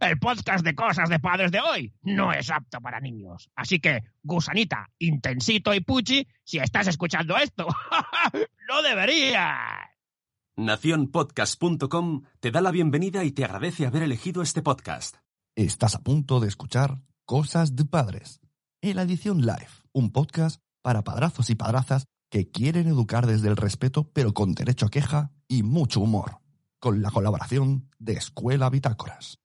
El podcast de cosas de padres de hoy no es apto para niños. Así que, gusanita, intensito y puchi, si estás escuchando esto, no deberías. Naciónpodcast.com te da la bienvenida y te agradece haber elegido este podcast. Estás a punto de escuchar Cosas de Padres, en la edición live, un podcast para padrazos y padrazas que quieren educar desde el respeto pero con derecho a queja y mucho humor, con la colaboración de Escuela Bitácoras.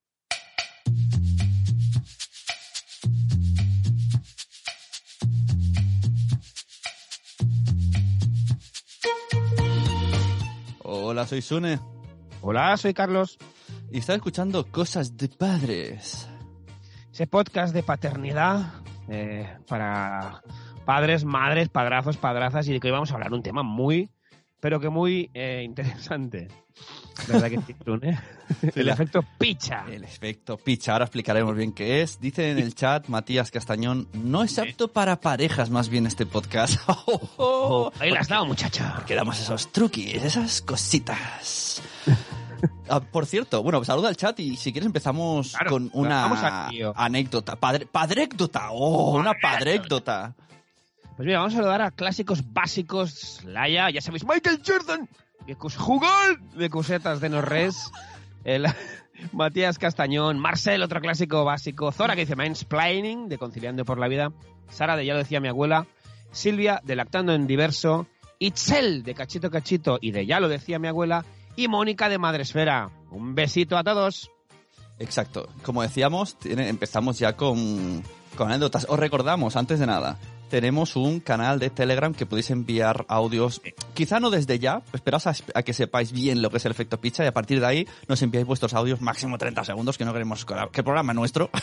Hola, soy Sune Hola, soy Carlos. y está escuchando Cosas de Padres. Ese podcast de paternidad eh, para padres, madres, padrazos, padrazas y de que hoy vamos a hablar un tema muy, pero que muy eh, interesante. ¿Verdad que sí, Sune? El la- efecto picha. El efecto picha, ahora explicaremos bien qué es. Dice en el chat Matías Castañón, no es apto para parejas más bien este podcast. Oh, ahí la has dado, muchacha. Porque damos esos truquis, esas cositas. Ah, por cierto, bueno, saluda al chat y si quieres empezamos Claro, con una lío. anécdota. Padre, padrécdota, oh, una padrécdota. Pues mira, vamos a saludar a clásicos básicos. Laia, ya sabéis, Michael Jordan, que jugar de cusetas de Norres. El, Matías Castañón, Marcel, otro clásico básico. Zora, que dice Mansplaining, de Conciliando por la Vida. Sara, de Ya lo decía mi abuela. Silvia, de Lactando en Diverso. Itzel, de Cachito Cachito y de Ya lo decía mi abuela. Y Mónica, de Madresfera. Un besito a todos. Exacto. Como decíamos, empezamos ya con, con anécdotas. Os recordamos, antes de nada, tenemos un canal de Telegram que podéis enviar audios, quizá no desde ya, esperaos a, a que sepáis bien lo que es el efecto pizza y a partir de ahí nos enviáis vuestros audios máximo 30 segundos, que no queremos que el programa es nuestro.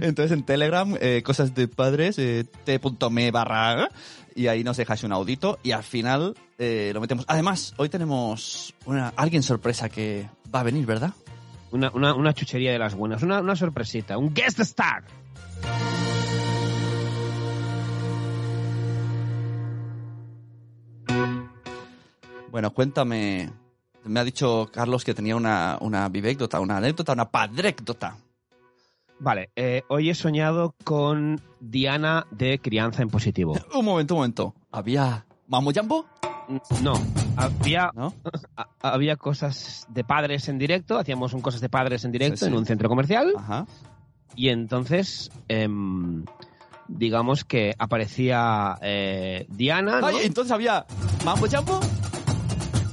Entonces en Telegram, eh, cosas de padres, eh, t.me barra y ahí nos dejáis un audito y al final eh, lo metemos. Además, hoy tenemos una, alguien sorpresa que va a venir, ¿verdad? Una, una, una chuchería de las buenas. Una, una sorpresita. Un guest star. Bueno, cuéntame. Me ha dicho Carlos que tenía una, una vivécdota, una anécdota, una padrécdota. Vale, eh, hoy he soñado con Diana de Crianza en Positivo. Un momento, un momento. ¿Había? N- No, había, ¿No? había cosas de padres en directo, hacíamos un cosas de padres en directo Sí, sí. en un centro comercial Ajá. y entonces, em, digamos que aparecía eh, Diana. ¿no? Ay, entonces había Mambo Jumbo.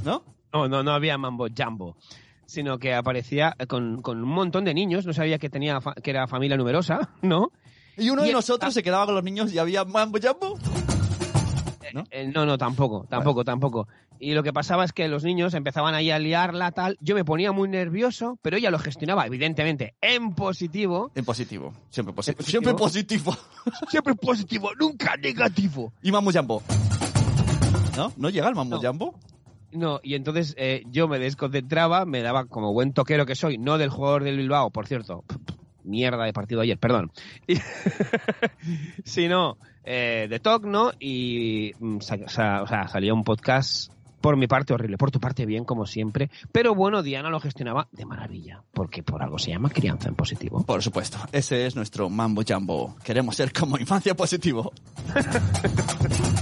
¿No? No, no, no había mambo jumbo, sino que aparecía con, con un montón de niños, no sabía que, tenía fa- que era familia numerosa, ¿no? Y uno Y de el- nosotros se quedaba con los niños y había Mambo Jumbo. ¿No? Eh, no, no, tampoco, tampoco, tampoco. Y lo que pasaba es que los niños empezaban ahí a liarla, tal. Yo me ponía muy nervioso, pero ella lo gestionaba, evidentemente, en positivo. En positivo. Siempre positivo. positivo. Siempre positivo. Siempre positivo, nunca negativo. Y Mambo Jumbo. ¿No? ¿No llega el Mambo No. Jumbo? No, y entonces eh, yo me desconcentraba, me daba como buen toquero que soy, no del jugador del Bilbao, por cierto. Mierda de partido ayer, perdón. Sino eh, de TOC, ¿no? Y mm, o sea, salía un podcast por mi parte horrible, por tu parte bien, como siempre. Pero bueno, Diana lo gestionaba de maravilla, porque por algo se llama crianza en positivo. Por supuesto. Ese es nuestro Mambo Jumbo. Queremos ser como infancia positivo.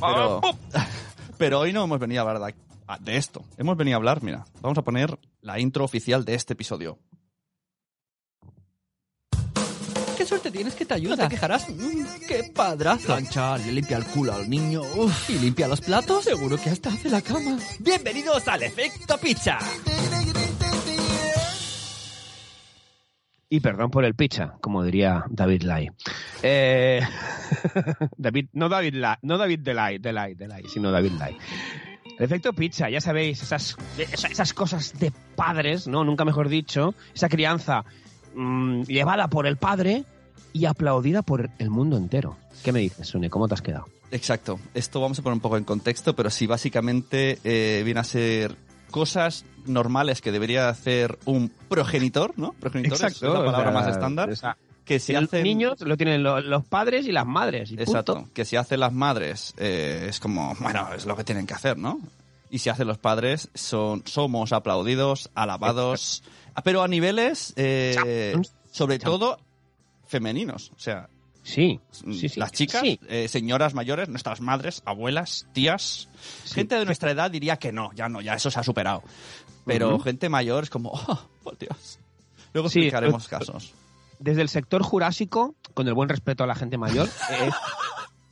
Pero, pero hoy no hemos venido a hablar de, esto. Hemos venido a hablar, mira, vamos a poner la intro oficial de este episodio. ¿Qué suerte tienes que te ayuda? ¿No te quejarás? Mm, ¡Qué padrazo! Plancha, le limpia el culo al niño. Uf. ¿Y limpia los platos? Seguro que hasta hace la cama. Bienvenidos al efecto pizza. Y perdón por el picha, como diría David Lai. Eh, David, no David Lai, no David Delay, Delay, Delay, sino David Lai. El efecto pizza, ya sabéis, esas, esa- esas cosas de padres, ¿no? Nunca mejor dicho, esa crianza mm, llevada por el padre y aplaudida por el mundo entero. ¿Qué me dices, Sune? ¿Cómo te has quedado? Exacto. Esto vamos a poner un poco en contexto, pero sí, básicamente eh, viene a ser cosas normales que debería hacer un progenitor, ¿no? Progenitor es- es la o palabra sea, más estándar. o sea, que si hacen... niños lo tienen lo- los padres y las madres. y punto. Exacto. Que si hacen las madres eh, es como, bueno, es lo que tienen que hacer, ¿no? Y si hacen los padres, son, somos aplaudidos, alabados, pero a niveles, eh, sobre todo, femeninos. O sea, Sí, sí, sí. las chicas, Sí, eh, señoras mayores, nuestras madres, abuelas, tías, sí. gente de nuestra edad diría que no, ya no, ya eso se ha superado. Pero gente mayor es como, oh, por Dios. Luego Sí, explicaremos casos. Desde el sector jurásico, con el buen respeto a la gente mayor, eh,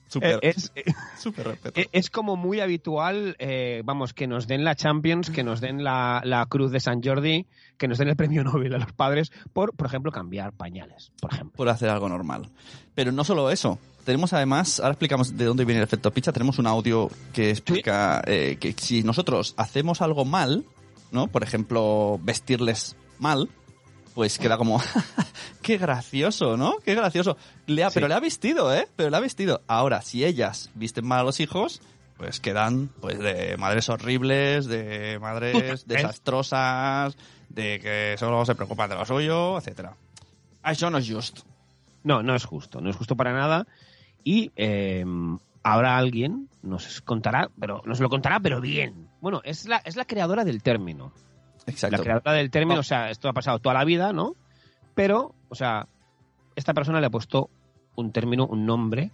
Súper, es. Eh, Es como muy habitual, eh, vamos, que nos den la Champions, que nos den la, la Cruz de San Jordi, que nos den el premio Nobel a los padres por, por ejemplo, cambiar pañales, por ejemplo. por hacer algo normal. Pero no solo eso. Tenemos además, ahora explicamos de dónde viene el efecto pizza, tenemos un audio que explica eh, que si nosotros hacemos algo mal, ¿no? Por ejemplo, vestirles mal, pues queda como, qué gracioso, ¿no? Qué gracioso. Le ha- Sí. Pero le ha vestido, ¿eh? Pero le ha vestido. Ahora, si ellas visten mal a los hijos, pues quedan pues de madres horribles, de madres desastrosas, de que solo se preocupan de lo suyo, etcétera. Eso no es justo. No, no es justo, no es justo para nada. Y eh, ahora alguien nos contará, pero nos lo contará, pero bien. Bueno, es la, es la creadora del término. Exacto. La creadora del término, o sea, esto ha pasado toda la vida, ¿no? Pero, o sea, esta persona le ha puesto un término, un nombre,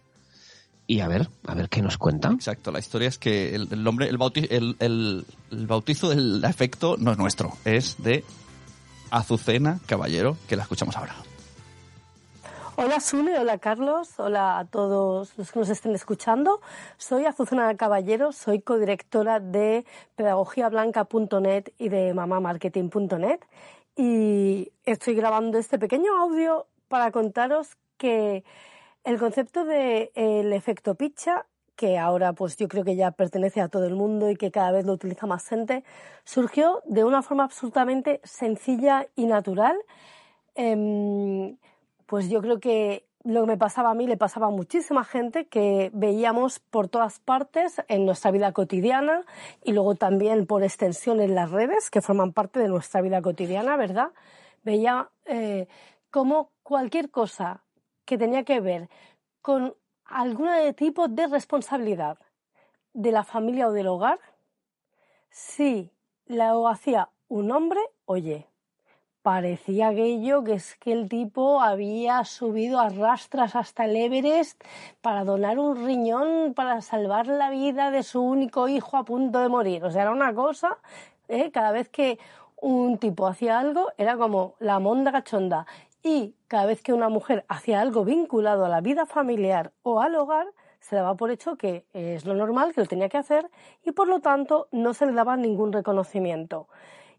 y a ver, a ver qué nos cuenta. Exacto, la historia es que el, el nombre, el, bauti- el, el- el bautizo del efecto no es nuestro, es de Azucena Caballero, que la escuchamos ahora. Hola Sune, hola Carlos, hola a todos los que nos estén escuchando. Soy Azucena Caballero, soy codirectora de pedagogiablanca.net y de mamamarketing.net y estoy grabando este pequeño audio para contaros que el concepto del efecto pizza, que ahora pues yo creo que ya pertenece a todo el mundo y que cada vez lo utiliza más gente, surgió de una forma absolutamente sencilla y natural. Em, pues yo creo que lo que me pasaba a mí le pasaba a muchísima gente que veíamos por todas partes en nuestra vida cotidiana y luego también por extensión en las redes que forman parte de nuestra vida cotidiana, ¿verdad? Veía eh, como cualquier cosa que tenía que ver con algún tipo de responsabilidad de la familia o del hogar, si lo hacía un hombre, oye, parecía aquello que es que el tipo había subido a rastras hasta el Everest para donar un riñón para salvar la vida de su único hijo a punto de morir. O sea, era una cosa, ¿eh? cada vez que un tipo hacía algo, era como la monda cachonda. Y cada vez que una mujer hacía algo vinculado a la vida familiar o al hogar, se daba por hecho que es lo normal, que lo tenía que hacer y por lo tanto no se le daba ningún reconocimiento.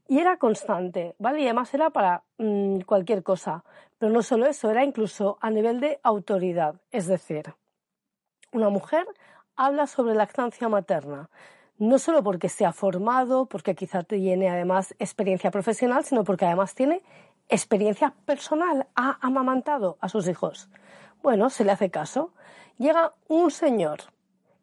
Y era constante, ¿vale? Y además era para mm, cualquier cosa. Pero no solo eso, era incluso a nivel de autoridad. Es decir, una mujer habla sobre lactancia materna, no solo porque se ha formado, porque quizá tiene además experiencia profesional, sino porque además tiene experiencia personal, ha amamantado a sus hijos. Bueno, se le hace caso. Llega un señor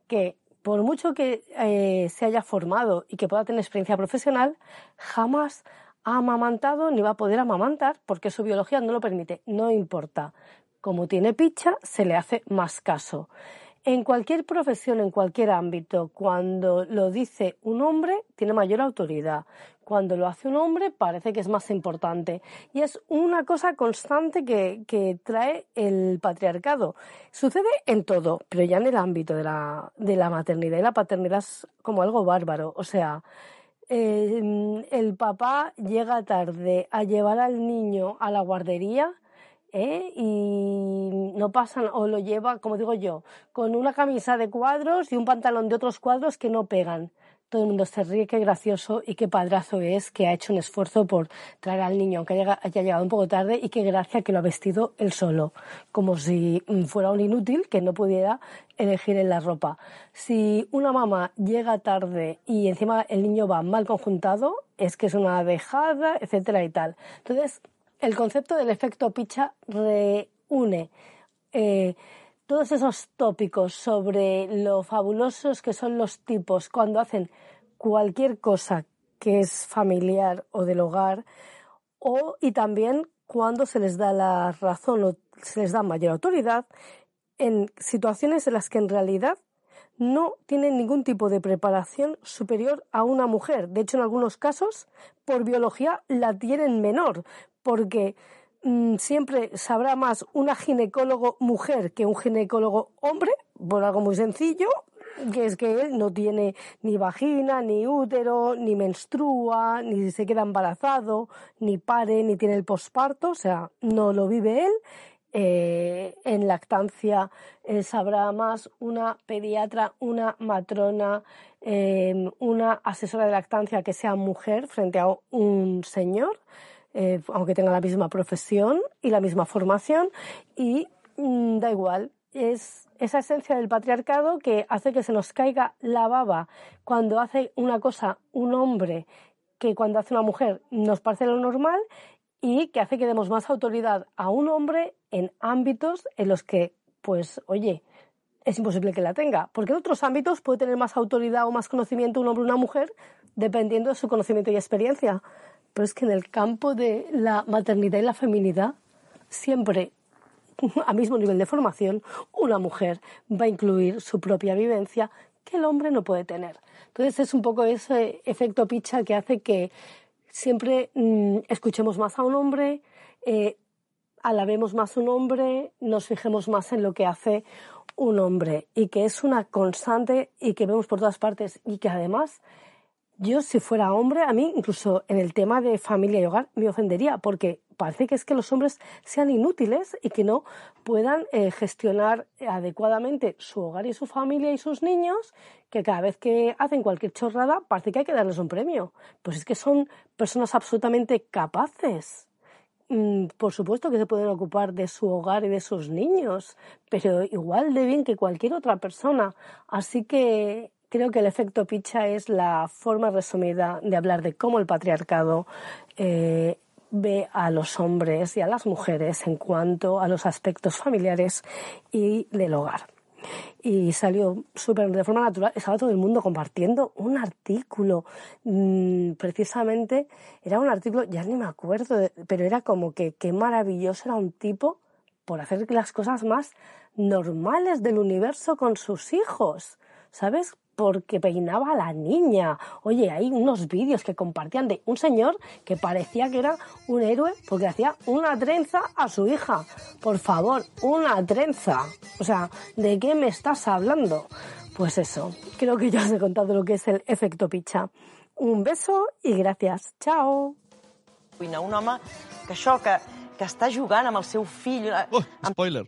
que por mucho que eh, se haya formado y que pueda tener experiencia profesional, jamás ha amamantado ni va a poder amamantar porque su biología no lo permite. No importa. Como tiene picha, se le hace más caso. En cualquier profesión, en cualquier ámbito, cuando lo dice un hombre, tiene mayor autoridad. Cuando lo hace un hombre, parece que es más importante. Y es una cosa constante que, que trae el patriarcado. Sucede en todo, pero ya en el ámbito de la, de la maternidad y la paternidad es como algo bárbaro. O sea, eh, el papá llega tarde a llevar al niño a la guardería ¿eh? y no pasan, o lo lleva, como digo yo, con una camisa de cuadros y un pantalón de otros cuadros que no pegan. todo el mundo se ríe, qué gracioso y qué padrazo es que ha hecho un esfuerzo por traer al niño, aunque haya, haya llegado un poco tarde, y qué gracia que lo ha vestido él solo, como si mm, fuera un inútil que no pudiera elegir en la ropa. Si una mamá llega tarde y encima el niño va mal conjuntado, es que es una dejada, etcétera y tal. Entonces, el concepto del efecto picha reúne eh, todos esos tópicos sobre lo fabulosos que son los tipos cuando hacen cualquier cosa que es familiar o del hogar, o, y también cuando se les da la razón o se les da mayor autoridad en situaciones en las que en realidad no tienen ningún tipo de preparación superior a una mujer. De hecho, en algunos casos, por biología, la tienen menor, porque Mm, siempre sabrá más una ginecólogo mujer que un ginecólogo hombre, por algo muy sencillo, que es que él no tiene ni vagina, ni útero, ni menstrua, ni se queda embarazado, ni pare, ni tiene el posparto, o sea, no lo vive él. Eh, en lactancia eh, sabrá más una pediatra, una matrona, eh, una asesora de lactancia que sea mujer frente a un señor. Eh, aunque tenga la misma profesión y la misma formación, y mm, da igual. Es esa esencia del patriarcado que hace que se nos caiga la baba cuando hace una cosa un hombre que cuando hace una mujer nos parece lo normal y que hace que demos más autoridad a un hombre en ámbitos en los que, pues, oye, es imposible que la tenga, porque en otros ámbitos puede tener más autoridad o más conocimiento un hombre o una mujer dependiendo de su conocimiento y experiencia pero es que en el campo de la maternidad y la feminidad, siempre a mismo nivel de formación, una mujer va a incluir su propia vivencia que el hombre no puede tener. Entonces es un poco ese efecto picha que hace que siempre mm, escuchemos más a un hombre, eh, alabemos más a un hombre, nos fijemos más en lo que hace un hombre y que es una constante y que vemos por todas partes y que además yo, si fuera hombre, a mí, incluso en el tema de familia y hogar, me ofendería, porque parece que es que los hombres sean inútiles y que no puedan eh, gestionar adecuadamente su hogar y su familia y sus niños, que cada vez que hacen cualquier chorrada parece que hay que darles un premio. Pues es que son personas absolutamente capaces. Mm, por supuesto que se pueden ocupar de su hogar y de sus niños, pero igual de bien que cualquier otra persona. Así que Creo que el efecto picha es la forma resumida de hablar de cómo el patriarcado eh, ve a los hombres y a las mujeres en cuanto a los aspectos familiares y del hogar. Y salió súper de forma natural. Estaba todo el mundo compartiendo un artículo. Mm, precisamente era un artículo, ya ni me acuerdo, pero era como que qué maravilloso era un tipo por hacer las cosas más normales del universo con sus hijos. ¿Sabes? Porque peinaba a la niña. Oye, hay unos vídeos que compartían de un señor que parecía que era un héroe porque hacía una trenza a su hija. Por favor, una trenza. O sea, ¿de qué me estás hablando? Pues eso, creo que ya os he contado lo que es el efecto picha. Un beso y gracias. Chao. Un home que això, que, que està jugant amb el seu fill... Oh, spoiler.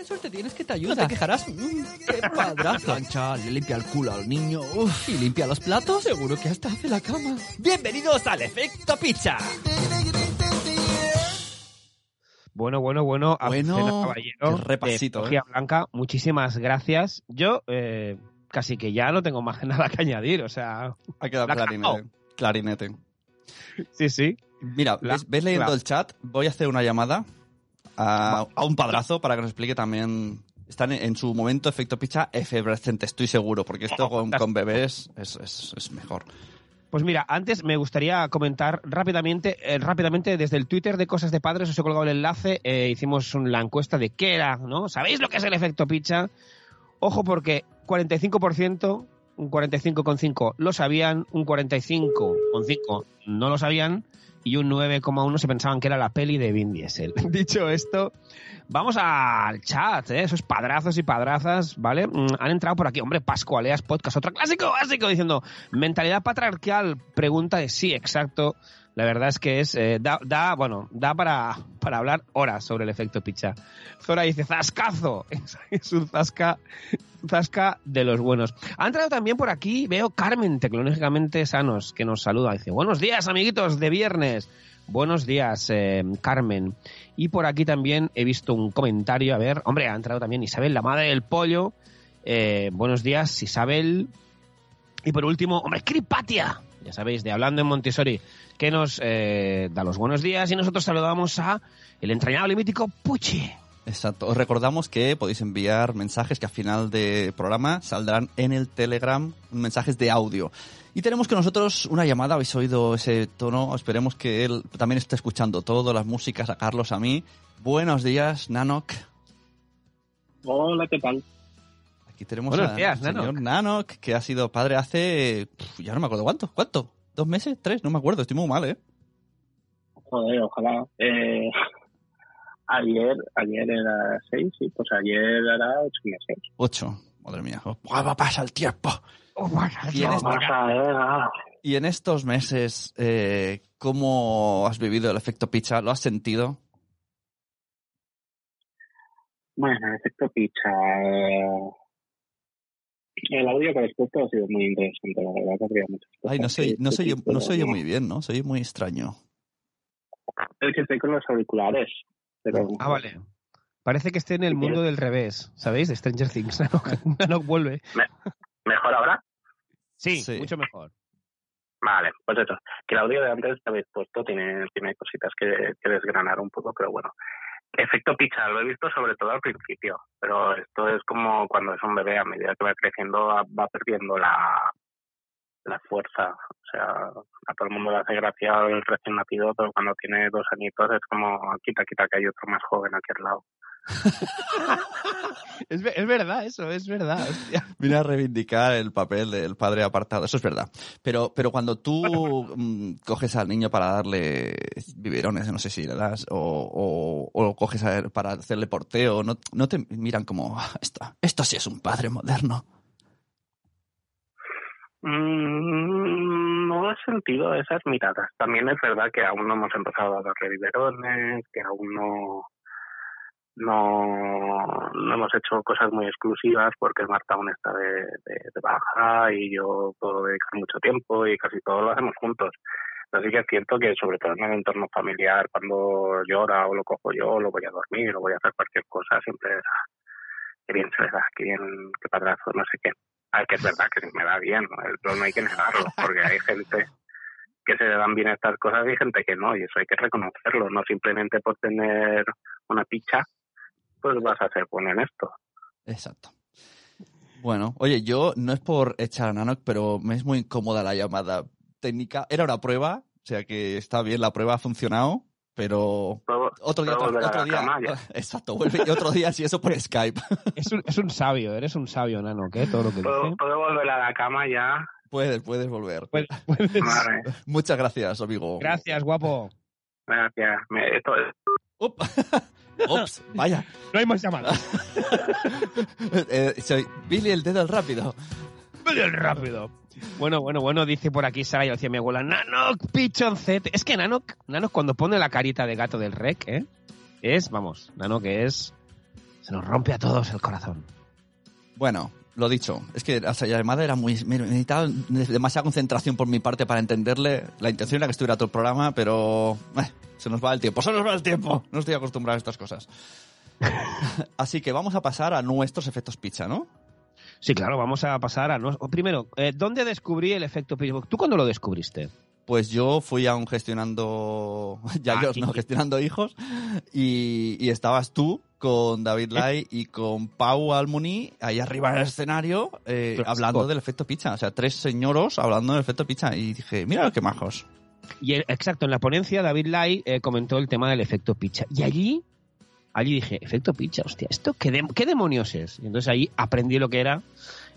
¿Qué suerte tienes que te ayuda? No te quejarás. Mm, ¡Qué padrazo! Plancha, le limpia el culo al niño. Uf. ¿Y limpia los platos? Seguro que hasta hace la cama. Bienvenidos al Efecto Pizza. Bueno, bueno, bueno. Bueno, Azucena Caballero, qué repasito, de ¿eh? Blanca, muchísimas gracias. Yo eh, casi que ya no tengo más nada que añadir, o sea... Ha quedado La clarinete. Clarinete. Sí, sí. Mira, La- ¿ves, ves leyendo la- el chat? Voy a hacer una llamada a, a un padrazo para que nos explique también. Están en, su momento efecto picha efervescente, estoy seguro, porque esto con, con bebés es, es- es mejor. Pues mira, antes me gustaría comentar rápidamente, eh, rápidamente desde el Twitter de Cosas de Padres, os he colgado el enlace, eh, hicimos un- la encuesta de qué era, ¿no? ¿Sabéis lo que es el efecto picha? Ojo porque 45%, un 45,5 lo sabían, un 45,5 no lo sabían y un 9,1 se pensaban que era la peli de Vin Diesel. Dicho esto, vamos al chat, ¿eh? esos padrazos y padrazas, ¿vale? Mm, Han entrado por aquí, hombre, Pascualeas Podcast, otro clásico básico, diciendo, mentalidad patriarcal, pregunta de sí, exacto. La verdad es que es, eh, da, da, bueno, da para, para hablar horas sobre el efecto picha. Zora dice, zascazo. Es un zasca, zasca de los buenos. Ha entrado también por aquí, veo Carmen, tecnológicamente sanos, que nos saluda. Dice, buenos días, amiguitos de viernes. Buenos días, eh, Carmen. Y por aquí también he visto un comentario, a ver, hombre, ha entrado también Isabel, la madre del pollo. Eh, buenos días, Isabel. Y por último, hombre, Cripatia, ya sabéis, de Hablando en Montessori, que nos eh, da los buenos días y nosotros saludamos a el entrañable y mítico Puchi. Exacto. Os recordamos que podéis enviar mensajes que al final del programa saldrán en el Telegram, mensajes de audio. Y tenemos con nosotros una llamada, habéis oído ese tono, esperemos que él también esté escuchando todo, las músicas, a Carlos, a mí. Buenos días, Nanok. Hola, ¿qué tal? Aquí tenemos al días, señor Nanok. Nanok, que ha sido padre hace... ya no me acuerdo cuánto, ¿cuánto? ¿Dos meses? ¿Tres? No me acuerdo, estoy muy mal, ¿eh? Joder, ojalá. Eh, ayer, ayer era seis, sí, pues ayer era ocho meses. Ocho. Madre mía. ¡Guau, pasa el tiempo! Y en, pasa, eh, y en estos meses, eh, ¿cómo has vivido el efecto picha? ¿Lo has sentido? Bueno, en efecto picha. eh, el audio que has puesto ha sido muy interesante, la verdad, muchas cosas. Ay, no se, que- no no oye no. muy bien, ¿no? Se oye muy extraño. Es que estoy con los auriculares, pero... Ah, vale. Parece que esté en el mundo del revés, ¿sabéis? De Stranger Things. Nanok vuelve. ¿Mejor ahora? Sí, Sí. mucho mejor. Vale, pues eso. Que el audio de antes que habéis puesto tiene, tiene cositas que, que desgranar un poco, pero bueno. Efecto pizza, lo he visto sobre todo al principio, pero esto es como cuando es un bebé, a medida que va creciendo va, perdiendo la, la fuerza. O sea, a todo el mundo le hace gracia el recién nacido, pero cuando tiene dos añitos es como, quita, quita, que hay otro más joven aquí al lado. Es, es verdad eso, es verdad. hostia. Vine a reivindicar el papel del padre apartado, eso es verdad. Pero, pero cuando tú mm, coges al niño para darle biberones, no sé si le das, o, o, o lo coges a él para hacerle porteo, no, no te miran como, "Ah, esto, esto sí es un padre moderno. Mm, no he sentido esas miradas. También es verdad que aún no hemos empezado a darle biberones, que aún no, no, no hemos hecho cosas muy exclusivas porque Marta aún está de, baja y yo puedo dedicar mucho tiempo y casi todo lo hacemos juntos. Así que es cierto que sobre todo en el entorno familiar, cuando llora o lo cojo yo, o lo voy a dormir o voy a hacer cualquier cosa, siempre es, "Ah, qué bien se da, qué bien, qué padrazo, no sé qué. Ah, que es verdad que me da bien, ¿no? No hay que negarlo, porque hay gente que se le dan bien estas cosas y gente que no, y eso hay que reconocerlo, no simplemente por tener una picha, pues vas a ser bueno en esto. Exacto. Bueno, oye, yo no es por echar a Nanok, pero me es muy incómoda la llamada técnica. Era una prueba, o sea que está bien, la prueba ha funcionado, pero Puedo, otro día, otro, día, exacto, vuelve y otro día si eso por Skype. Es un, es un sabio, eres un sabio, Nano, ¿qué? Todo lo que ¿Puedo, dice. puedo volver a la cama ya. Puedes, puedes volver. Puedes- puedes- Vale, Muchas gracias, amigo. Gracias, guapo. gracias. Me- esto es- Ups, vaya. No hay más llamadas. Eh, soy Billy el dedo rápido. Bien rápido. Bueno, bueno, bueno, dice por aquí Sara, y decía mi abuela, Nanok, pichoncete. Es que Nanok, Nanok cuando pone la carita de gato del rec, ¿eh? Es, vamos, Nanok es... Se nos rompe a todos el corazón. Bueno, lo dicho, es que la llamada era muy... Necesitaba demasiada concentración por mi parte para entenderle. La intención era que estuviera todo el programa, pero... eh, se nos va el tiempo, se nos va el tiempo. No estoy acostumbrado a estas cosas. Así que vamos a pasar a nuestros efectos pizza, ¿no? Sí, claro, vamos a pasar a... Primero, eh, ¿dónde descubrí el efecto pitchbox? ¿Tú cuándo lo descubriste? Pues yo fui a un gestionando, ya Ah, yo, no, gestionando hijos, y, y estabas tú con David Lai y con Pau Almuní ahí arriba en el escenario eh, hablando del efecto pizza. O sea, tres señoros hablando del efecto pizza. Y dije, mira qué majos. Y eh, exacto, en la ponencia David Lai eh, comentó el tema del efecto picha. Y allí, allí dije, efecto picha, hostia, ¿esto qué, qué demonios es? Y entonces ahí aprendí lo que era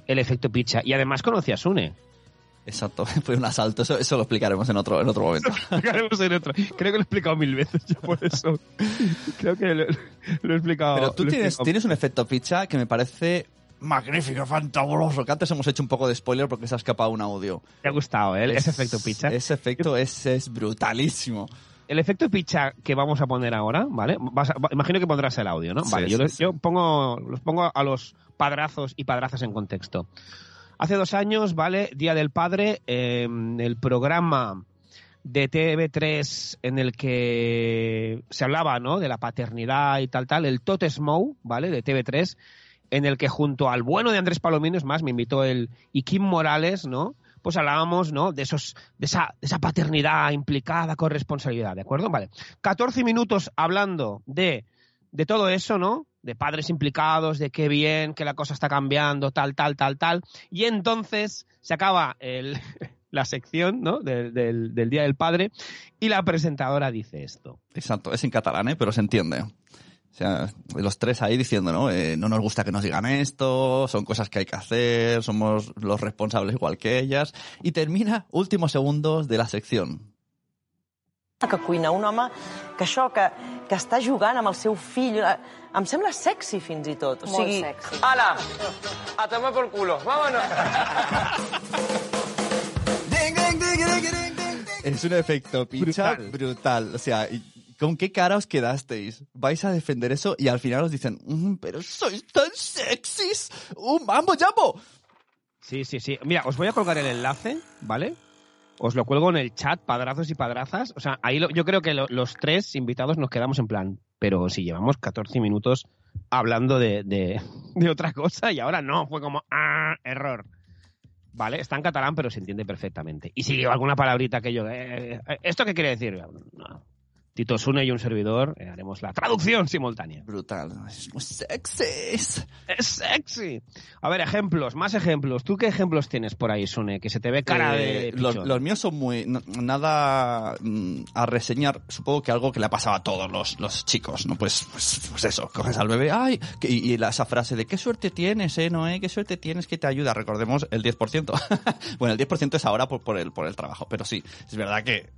el efecto picha. Y además conocí a Sune. Exacto, fue un asalto. Eso, eso lo explicaremos en otro, en otro momento. Explicaremos en otro. Creo que lo he explicado mil veces yo por eso. Creo que lo, lo he explicado. Pero tú tienes, tienes un efecto pizza que me parece magnífico, fantabuloso. Que antes hemos hecho un poco de spoiler porque se ha escapado un audio. Te ha gustado, ¿eh? Ese efecto pizza. Ese efecto es, es brutalísimo. El efecto pizza que vamos a poner ahora, ¿vale? Vas a- imagino que pondrás el audio, ¿no? Sí, vale, yo, sí, los, sí. yo pongo, los pongo a los padrazos y padrazas en contexto. Hace dos años, ¿vale? Día del Padre, eh, el programa de TV3 en el que se hablaba, ¿no? De la paternidad y tal, tal, el Tot Smoke, ¿vale? De TV3, en el que junto al bueno de Andrés Palomino, es más, me invitó el Iquim Morales, ¿no? Pues hablábamos, ¿no? De esos, de esa, de esa paternidad implicada con responsabilidad, ¿de acuerdo? Vale. 14 minutos hablando de, de todo eso, ¿no? De padres implicados, de qué bien, que la cosa está cambiando, tal, tal, tal, tal. Y entonces se acaba el, la sección, ¿no? Del, del, Día del Padre y la presentadora dice esto. Exacto, es en catalán, ¿eh? pero se entiende. O sea, los tres ahí diciendo, ¿no? Eh, no nos gusta que nos digan esto, son cosas que hay que hacer, somos los responsables igual que ellas. Y termina últimos segundos de la sección. Que cuina un home que això, que, que està jugant amb el seu fill, eh, em sembla sexy fins i tot. O Molt sigui, sexy. ¡Hala! ¡A tomar por culo! ¡Vámonos! Es un efecto pincha brutal. O sea, ¿y ¿con qué cara os quedasteis? Vais a defender eso y al final os dicen, "Mm, pero sois tan sexys. ¡Un mambo jambo! Sí, sí, sí. Mira, os voy a colgar el enlace, ¿vale? Os lo cuelgo en el chat, padrazos y padrazas. O sea, ahí lo- yo creo que lo- los tres invitados nos quedamos en plan, pero si llevamos 14 minutos hablando de, de- de otra cosa y ahora no, fue como, ah, error. Vale, está en catalán, pero se entiende perfectamente. Y si alguna palabrita que yo, eh, eh, ¿esto qué quiere decir? No. Tito Sune y un servidor eh, haremos la traducción simultánea. Brutal. Es muy sexy. Es sexy. A ver, ejemplos, más ejemplos. ¿Tú qué ejemplos tienes por ahí, Sune? Que se te ve cara de... Eh, los, pichón. los míos son muy... no- nada mm, a reseñar. Supongo que algo que le ha pasado a todos los, los chicos, ¿no? Pues, pues, pues eso, coges al bebé, ¡ay! y, y la- esa frase de qué suerte tienes, ¿eh, Noé? ¿Qué suerte tienes que te ayuda? Recordemos el 10%. bueno, el 10% es ahora por, por, el, por el trabajo, pero sí, es verdad que eh,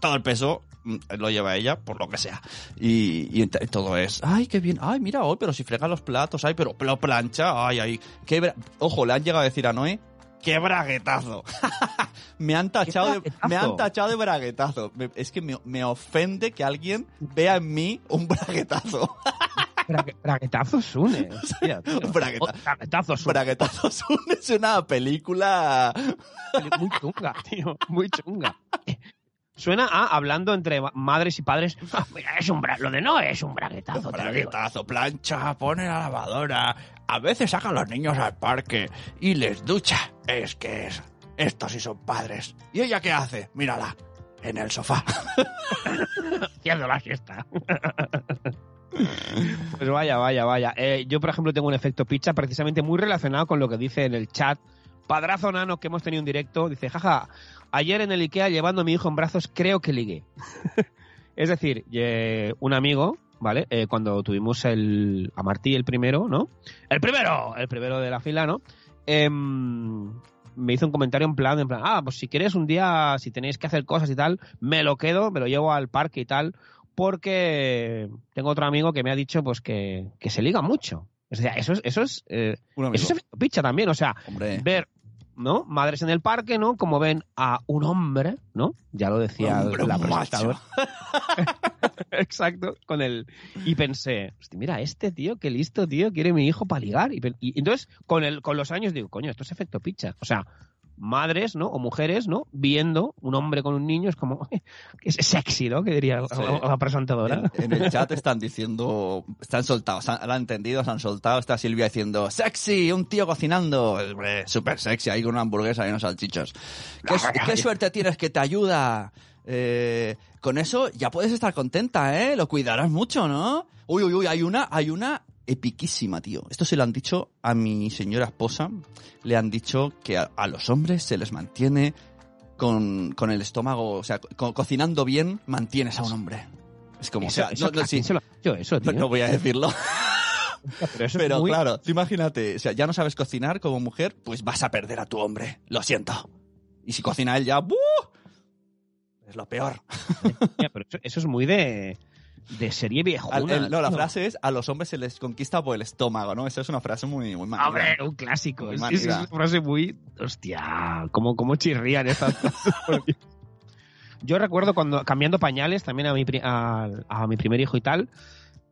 todo el peso mm, lo lleva ella, por lo que sea. Y, y todo es, ¡ay, qué bien! ¡Ay, mira hoy! Pero si frega los platos, ¡ay, pero lo plancha! ¡Ay, ay! Qué bra- Ojo, le han llegado a decir a Noé ¡Qué braguetazo! me han tachado de, braguetazo? me han tachado de braguetazo. Me- es que me, me ofende que alguien vea en mí un braguetazo. Brague- Braguetazo Sune. hostia. Bragueta- Oh, Braguetazo Sune. braguetazo es una película. Muy chunga, tío. Muy chunga. Suena a hablando entre ma- madres y padres. "Ah, mira, es un bra- lo de no es un braguetazo. te lo digo". Braguetazo, plancha, pone la lavadora. A veces saca a los niños al parque y les ducha. Es que es. Estos sí son padres. ¿Y ella qué hace? Mírala. En el sofá. Haciendo la siesta. Pues vaya, vaya, vaya. Eh, yo, por ejemplo, tengo un efecto pizza precisamente muy relacionado con lo que dice en el chat. Padrazo Nano, que hemos tenido un directo, dice, jaja, ayer en el Ikea llevando a mi hijo en brazos creo que ligué. es decir, eh, un amigo, ¿vale? Eh, cuando tuvimos el, a Martí el primero, ¿no? El primero, el primero de la fila, ¿no? Em, me hizo un comentario en plan, en plan, ah, pues si quieres un día, si tenéis que hacer cosas y tal, me lo quedo, me lo llevo al parque y tal, porque tengo otro amigo que me ha dicho pues que, que se liga mucho. O sea, eso es, eso es, eh, eso es picha también, o sea, Hombre. ver, ¿no? Madres en el parque, ¿no? Como ven a un hombre, ¿no? Ya lo decía Hombre, la presentadora. Exacto, con el... Y pensé, hostia, mira, este tío, qué listo, tío, quiere mi hijo para ligar. Y, y entonces, con, el, con los años digo, coño, esto es efecto picha. O sea, madres, ¿no? O mujeres, ¿no? Viendo un hombre con un niño es como, es sexy, ¿no? Que diría Sí. la, la presentadora. En, en el chat están diciendo, están soltados, han, lo han entendido, se han soltado. Está Silvia diciendo, sexy, un tío cocinando. Súper sexy, ahí con una hamburguesa y unos salchichos. ¿Qué, su- qué suerte tienes que te ayuda? Eh, con eso ya puedes estar contenta, ¿eh? Lo cuidarás mucho, ¿no? Uy, uy, uy, hay una, hay una epiquísima, tío. Esto se lo han dicho a mi señora esposa. Le han dicho que a, a los hombres se les mantiene con, con el estómago, o sea, co- cocinando bien, mantienes a un hombre. Es como, Eso- o sea, eso- no, no, ¿a sí, quién se lo ha dicho eso, tío? no voy a decirlo. Pero eso es Pero muy- claro, tú imagínate, o sea, ya no sabes cocinar como mujer, pues vas a perder a tu hombre. Lo siento. Y si cocina él ya, ¡buh! Es lo peor. Pero eso, eso es muy de, de serie Al- viejuna. el- no, la tío. frase es, a los hombres se les conquista por el estómago, ¿no? Esa es una frase muy, muy manida. Hombre, un clásico. Muy Es, es una frase muy. Hostia, cómo, cómo chirrían estas. Yo recuerdo cuando cambiando pañales también a mi, a, a mi primer hijo y tal.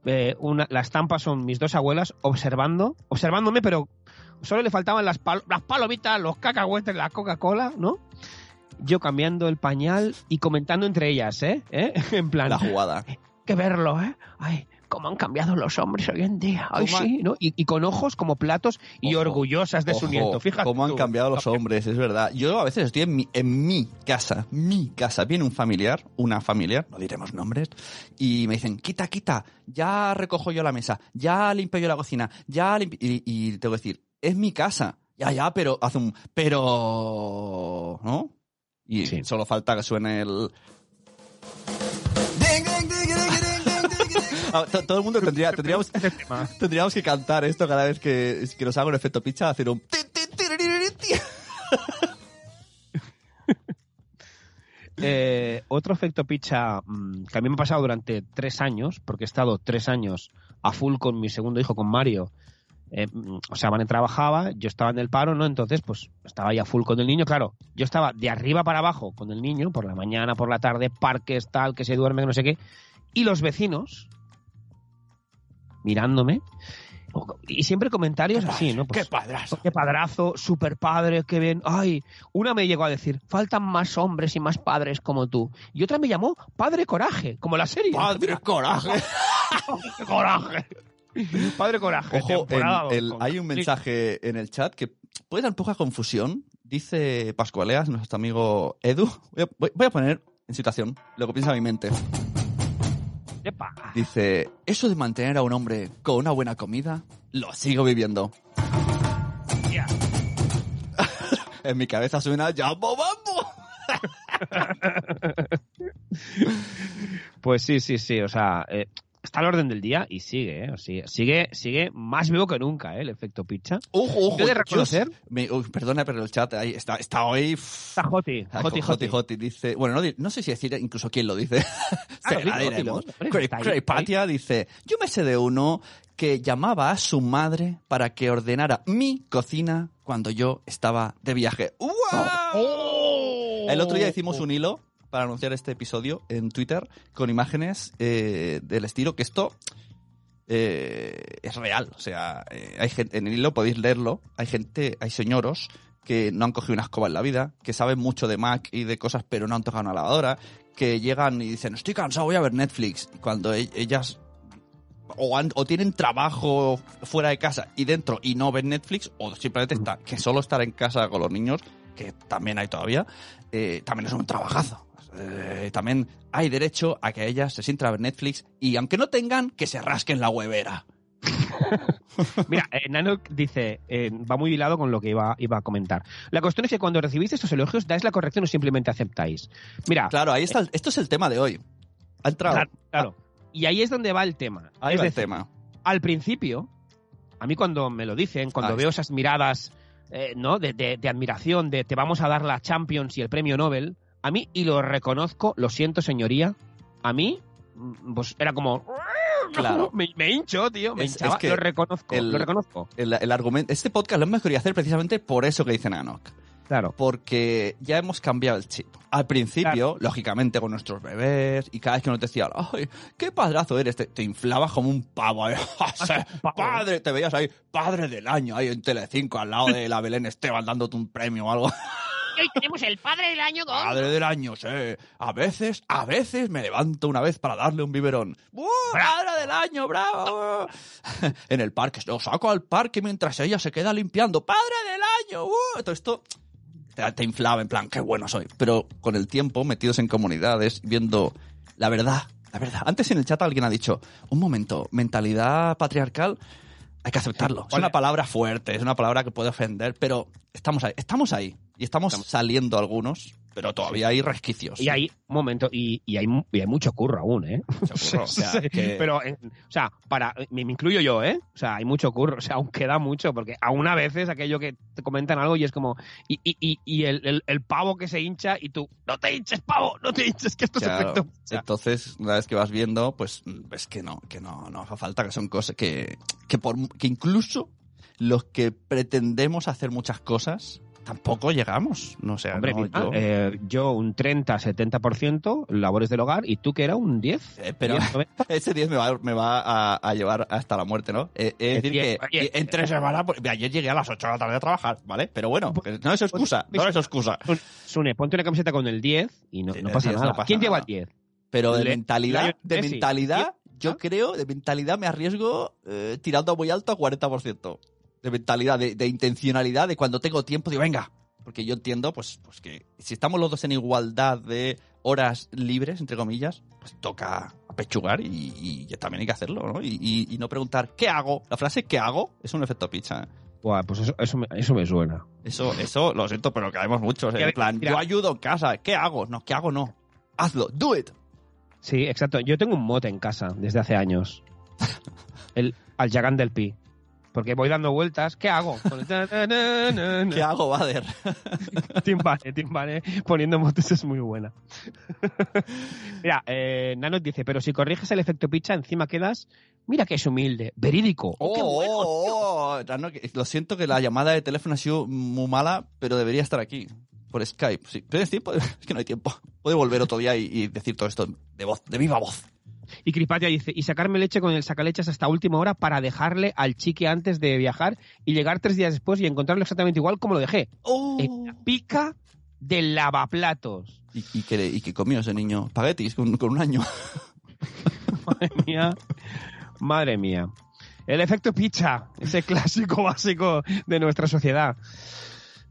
eh, una, la estampa son mis dos abuelas observando, observándome, pero solo le faltaban las, pal- las palomitas, los cacahuetes, la Coca-Cola, ¿no? Yo cambiando el pañal y comentando entre ellas, ¿eh? ¿Eh? En plan, La jugada. Que verlo, ¿eh? Ay, cómo han cambiado los hombres hoy en día. Ay, ¿Cómo han- sí, ¿no? Y, y con ojos como platos y Ojo, orgullosas de su nieto. Fíjate. cómo han tú. cambiado los hombres, es verdad. Yo a veces estoy en mi, en mi casa, mi casa, viene un familiar, una familiar, no diremos nombres, y me dicen, quita, quita, ya recojo yo la mesa, ya limpio yo la cocina, ya limpi-". y, y tengo que decir, es mi casa. Ya, ya, pero hace un pero, ¿no? Y Sí. solo falta que suene el Todo el mundo tendría, tendríamos, tendríamos que cantar esto cada vez que, que nos haga un efecto pizza, hacer un... Eh, otro efecto picha mm, que a mí me ha pasado durante tres años, porque he estado tres años a full con mi segundo hijo, con Mario. Eh, mm, o sea, Vane trabajaba, yo estaba en el paro, ¿no? Entonces, pues estaba ahí a full con el niño. Claro, yo estaba de arriba para abajo con el niño, por la mañana, por la tarde, parques, tal, que se duerme, que no sé qué. Y los vecinos mirándome. Y siempre comentarios así, ¿no? Pues, padrazo! Qué padrazo, super padre, qué bien. Ay, una me llegó a decir, faltan más hombres y más padres como tú. Y otra me llamó Padre Coraje, como la serie. ¡Padre coraje! Padre Coraje. Padre Coraje. Ojo, en temporada el- con- hay un mensaje en el chat que puede dar de confusión. Dice Pascualeas, nuestro amigo Edu. Voy a, voy- voy a poner en situación lo que piensa mi mente. Epa. Dice, eso de mantener a un hombre con una buena comida, lo sigo viviendo. Ya. En mi cabeza suena ¡Jambo Bambo! Pues sí, sí, sí. O sea, eh, está al orden del día y sigue, ¿eh? Sigue, sigue, sigue más vivo que nunca, ¿eh? El efecto picha. Ojo, ojo. Yo de reconocer- me- uy, perdona, pero el chat ahí está, está hoy... Está Joti. Ah, Joti, Joti, Joti. Joti dice, bueno, no, no sé si decir incluso quién lo dice. Ah, Se la diremos. dice, yo me sé de uno que llamaba a su madre para que ordenara mi cocina cuando yo estaba de viaje. ¡Wow! Oh. El otro día hicimos un hilo para anunciar este episodio en Twitter con imágenes eh, del estilo que esto eh, es real. O sea, eh, hay gente, en el hilo podéis leerlo. Hay gente, hay señoros que no han cogido una escoba en la vida, que saben mucho de Mac y de cosas, pero no han tocado una lavadora, que llegan y dicen, estoy cansado, voy a ver Netflix. Cuando e- ellas o, han- o tienen trabajo fuera de casa y dentro y no ven Netflix, o simplemente está, que solo estar en casa con los niños, que también hay todavía, eh, también es un trabajazo. Eh, también hay derecho a que ellas se sientan a ver Netflix y aunque no tengan, que se rasquen la huevera. Mira, eh, Nanook dice, eh, va muy hilado con lo que iba, iba a comentar. La cuestión es que cuando recibís estos elogios, ¿dais la corrección o simplemente aceptáis? Mira, Claro, ahí está, el- esto es el tema de hoy. Ha entrado. claro, claro. Y ahí es donde va el tema. Ahí es va el tema. al principio, a mí cuando me lo dicen, cuando Ah, veo es- esas miradas eh, ¿no? De, de- de admiración, de te vamos a dar la Champions y el premio Nobel, a mí, y lo reconozco, lo siento señoría, a mí, mm, pues era como... Claro. Me, me hincho, tío, me Es- hinchaba, es que lo reconozco, el- lo reconozco. El, el argumento, este podcast lo hemos querido hacer precisamente por eso que dice Nanok. Claro. Porque ya hemos cambiado el chip. Al principio, lógicamente, con nuestros bebés, y cada vez que nos decían, ¡ay, qué padrazo eres! Te, te inflabas como un pavo. ¿eh? ¡Padre! Te veías ahí, padre del año, ahí en Telecinco, al lado de la Belén Esteban, dándote un premio o algo. Hoy tenemos el padre del año con... Padre del año, sí. A veces, a veces me levanto una vez para darle un biberón. ¡Buah, padre del año, bravo! en el parque, lo saco al parque mientras ella se queda limpiando. ¡Padre del año! ¡Uh! Todo esto te, te inflaba en plan, qué bueno soy. Pero con el tiempo, metidos en comunidades, viendo la verdad, la verdad. Antes en el chat alguien ha dicho, un momento, mentalidad patriarcal, hay que aceptarlo. Es una palabra fuerte, es una palabra que puede ofender, pero estamos ahí, estamos ahí. Y estamos saliendo algunos pero todavía hay resquicios. Y hay, un momento, y, y hay, y hay mucho curro aún, ¿eh? curro, o sea, que- Pero, eh, o sea, para, me, me incluyo yo, ¿eh? O sea, hay mucho curro, o sea, aún queda mucho, porque aún a veces aquello que te comentan algo y es como, y, y, y, el, el, el pavo que se hincha y tú, no te hinches, pavo, no te hinches, que esto Claro. es efecto. O sea, Entonces, una vez que vas viendo, pues ves que no, que no, no hace falta, que son cosas que, que, por, que incluso los que pretendemos hacer muchas cosas, tampoco llegamos. No sé, Hombre, no, yo- eh, yo un 30-70% labores del hogar y tú que era un 10. Eh, pero 10, 90. ese 10 me va, me va a, a llevar hasta la muerte, ¿no? Eh, es decir, diez, que oye, en tres semanas, pues, ayer llegué a las 8 de la tarde a trabajar, ¿vale? Pero bueno, que no es excusa, no es excusa. Sune, ponte una camiseta con el 10 y no, Sí, no pasa 10 no nada. pasa ¿Quién lleva el 10? Pero de Le- mentalidad, de mentalidad, ¿Ah? yo creo, de mentalidad me arriesgo eh, tirando muy alto a 40%. De mentalidad, de, de intencionalidad, de cuando tengo tiempo, digo, venga. Porque yo entiendo, pues, pues que si estamos los dos en igualdad de horas libres, entre comillas, pues toca apechugar y, y también hay que hacerlo, ¿no? Y, y- y no preguntar, ¿qué hago? La frase ¿qué hago? es un efecto pizza. ¿eh? Buah, pues eso, eso, me, eso me suena. Eso, eso, lo siento, pero caemos muchos. Mira, En plan, mira. yo ayudo en casa, ¿qué hago? No, ¿qué hago? No. Hazlo, do it. Sí, exacto. Yo tengo un mote en casa desde hace años. El al Yagan del Pi. Porque voy dando vueltas. ¿Qué hago? ¿Qué hago, Bader? Timbane, timbane. Poniendo motes es muy buena. Mira, eh, Nano dice, pero si corriges el efecto picha, encima quedas... Mira que es humilde, verídico. Oh, ¡Qué bueno! oh, oh. Ya no, que- lo siento que la llamada de teléfono ha sido muy mala, pero debería estar aquí. Por Skype. Sí. ¿Tienes tiempo? Es que no hay tiempo. Puede volver otro día y, y decir todo esto de voz, de viva voz. Y Cripatia dice, y sacarme leche con el sacaleches hasta última hora para dejarle al chiqui antes de viajar y llegar tres días después y encontrarlo exactamente igual como lo dejé. Oh. En la pica del lavaplatos. ¿Y, y, que, y que comió ese niño espaguetis con, con un año. Madre mía. Madre mía. El efecto picha, ese clásico básico de nuestra sociedad.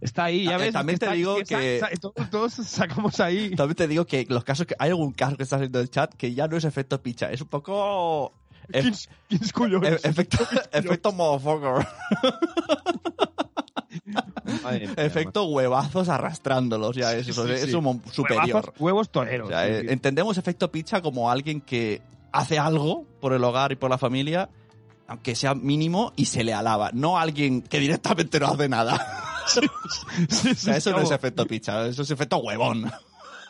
Está ahí, ya Eh, ves. también te está- digo que- todos, todos sacamos ahí. También te digo que los casos que hay algún caso que está haciendo el chat que ya no es efecto picha, es un poco ¿Quién, quién es cuyo? e- efecto efecto motherfucker, Madre mía, efecto huevazos arrastrándolos, ya es, eso, Sí, es sí. un superior. Huevazos, huevos toreros. O sea, eh, entendemos efecto pizza como alguien que hace algo por el hogar y por la familia, aunque sea mínimo, y se le alaba. No alguien que directamente no hace nada. Sí, O sea, eso no es efecto pizza, eso es efecto huevón.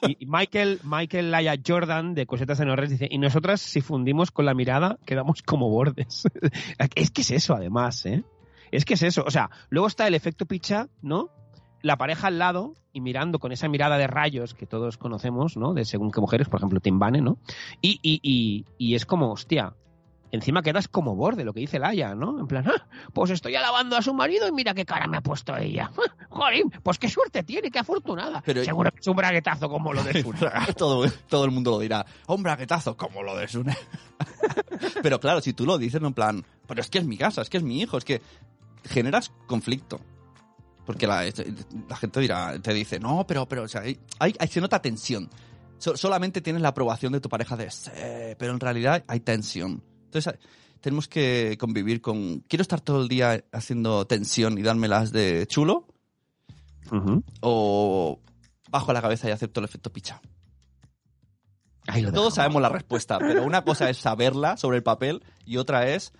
Y Michael, Michael Laya Jordan de Cosetas en Ores dice, y nosotras si fundimos con la mirada quedamos como bordes. es que es eso además, ¿eh? Es que es eso. O sea, luego está el efecto picha, ¿no? La pareja al lado y mirando con esa mirada de rayos que todos conocemos, ¿no? De según qué mujeres, por ejemplo, Timbane, ¿no? Y, y, y, y es como, hostia, encima quedas como borde, lo que dice Laia, ¿no? En plan, "Ah, pues estoy alabando a su marido y mira qué cara me ha puesto ella. Jolín, pues qué suerte tiene, qué afortunada. Pero- Seguro que es un braguetazo como lo de Sune. todo, todo el mundo lo dirá. Un braguetazo, como lo de Sune. pero claro, si tú lo dices en plan, pero es que es mi casa, es que es mi hijo, es que generas conflicto. Porque la, la gente dirá, te dice, no, pero, pero, o sea, hay, hay- se nota tensión. So- solamente tienes la aprobación de tu pareja de, "Sí", pero en realidad hay tensión. Entonces, tenemos que convivir con, quiero estar todo el día haciendo tensión y dármelas de chulo, o bajo la cabeza y acepto el efecto picha. Ahí lo Todos sabemos la respuesta, pero una cosa es saberla sobre el papel y otra es